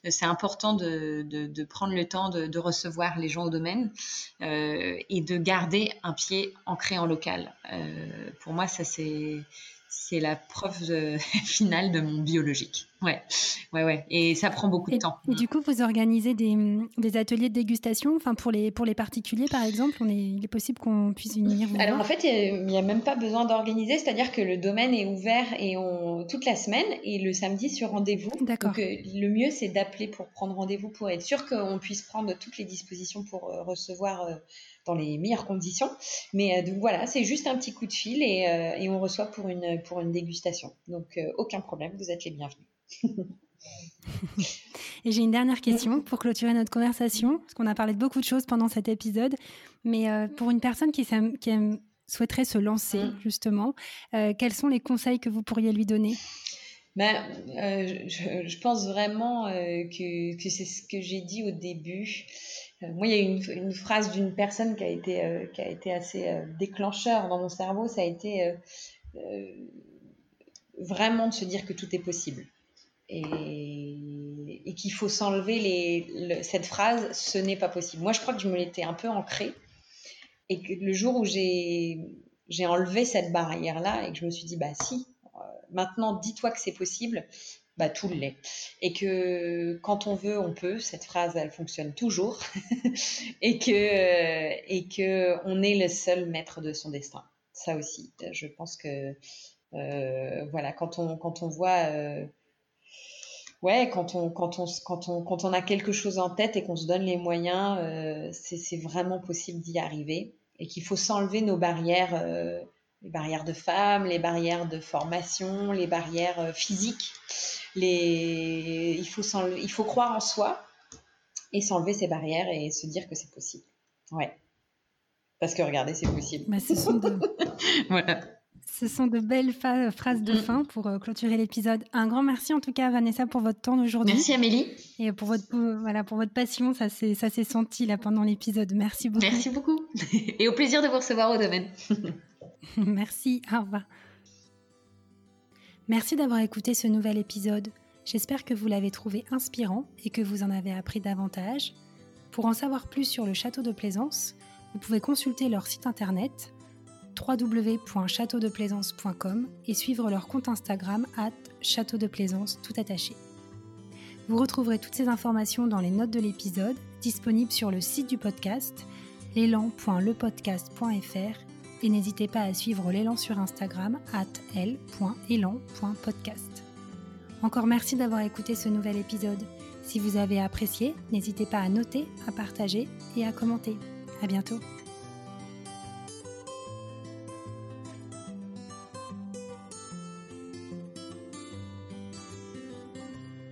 c'est important de, de, prendre le temps de, de, recevoir les gens au domaine et de garder un pied ancré en local. pour moi, ça c'est c'est la preuve finale de mon biologique. Ouais, ouais, ouais. Et ça prend beaucoup de temps. Et du coup, vous organisez des, des, ateliers de dégustation enfin, pour, les, pour les particuliers, par exemple? On est, Il est possible qu'on puisse venir Alors, en fait, il n'y a, même pas besoin d'organiser. C'est-à-dire que le domaine est ouvert et on, toute la semaine et le samedi sur rendez-vous. D'accord. Donc, euh, le mieux, c'est d'appeler pour prendre rendez-vous pour être sûr qu'on puisse prendre toutes les dispositions pour euh, recevoir... Euh, dans les meilleures conditions. Mais donc voilà, c'est juste un petit coup de fil et, et, on reçoit pour une, pour une dégustation. Donc aucun problème, vous êtes les bienvenus. Et j'ai une dernière question pour clôturer notre conversation, parce qu'on a parlé de beaucoup de choses pendant cet épisode. Mais euh, pour une personne qui, qui souhaiterait se lancer, mm. justement, euh, quels sont les conseils que vous pourriez lui donner? Ben, euh, je, pense vraiment que, que c'est ce que j'ai dit au début. moi, il y a une, une phrase d'une personne qui a été, qui a été assez déclencheur dans mon cerveau. Ça a été vraiment de se dire que tout est possible et, qu'il faut s'enlever cette phrase ce n'est pas possible. Moi, je crois que je me l'étais un peu ancrée et que le jour où j'ai enlevé cette barrière-là et que je me suis dit, bah si, euh, maintenant dis-toi que c'est possible, bah tout l'est. Et que quand on veut, on peut, cette phrase, elle fonctionne toujours et, que, euh, on est le seul maître de son destin. Ça aussi, je pense que euh, voilà, quand on, quand on voit ouais, quand on, quand, on, quand, on, quand on a quelque chose en tête et qu'on se donne les moyens, euh, c'est vraiment possible d'y arriver. Et qu'il faut s'enlever nos barrières, euh, les barrières de femmes, les barrières de formation, les barrières euh, physiques. Les... Il, faut il faut croire en soi et s'enlever ces barrières et se dire que c'est possible. Ouais. Parce que regardez, c'est possible. Bah, ce sont voilà. Ce sont de belles phrases de mm. fin pour euh, clôturer l'épisode. Un grand merci en tout cas, Vanessa, pour votre temps d'aujourd'hui. Merci Amélie. Et pour votre, voilà, pour votre passion, ça s'est senti là pendant l'épisode. Merci beaucoup. Merci beaucoup. Et au plaisir de vous recevoir au domaine. merci, au revoir. Merci d'avoir écouté ce nouvel épisode. J'espère que vous l'avez trouvé inspirant et que vous en avez appris davantage. Pour en savoir plus sur le château de Plaisance, vous pouvez consulter leur site internet www.châteaudeplaisance.com et suivre leur compte Instagram at château de plaisance tout attaché. Vous retrouverez toutes ces informations dans les notes de l'épisode, disponibles sur le site du podcast, l'élan.lepodcast.fr et n'hésitez pas à suivre l'élan sur Instagram at l.élan.podcast. Encore merci d'avoir écouté ce nouvel épisode. Si vous avez apprécié, n'hésitez pas à noter, à partager et à commenter. À bientôt.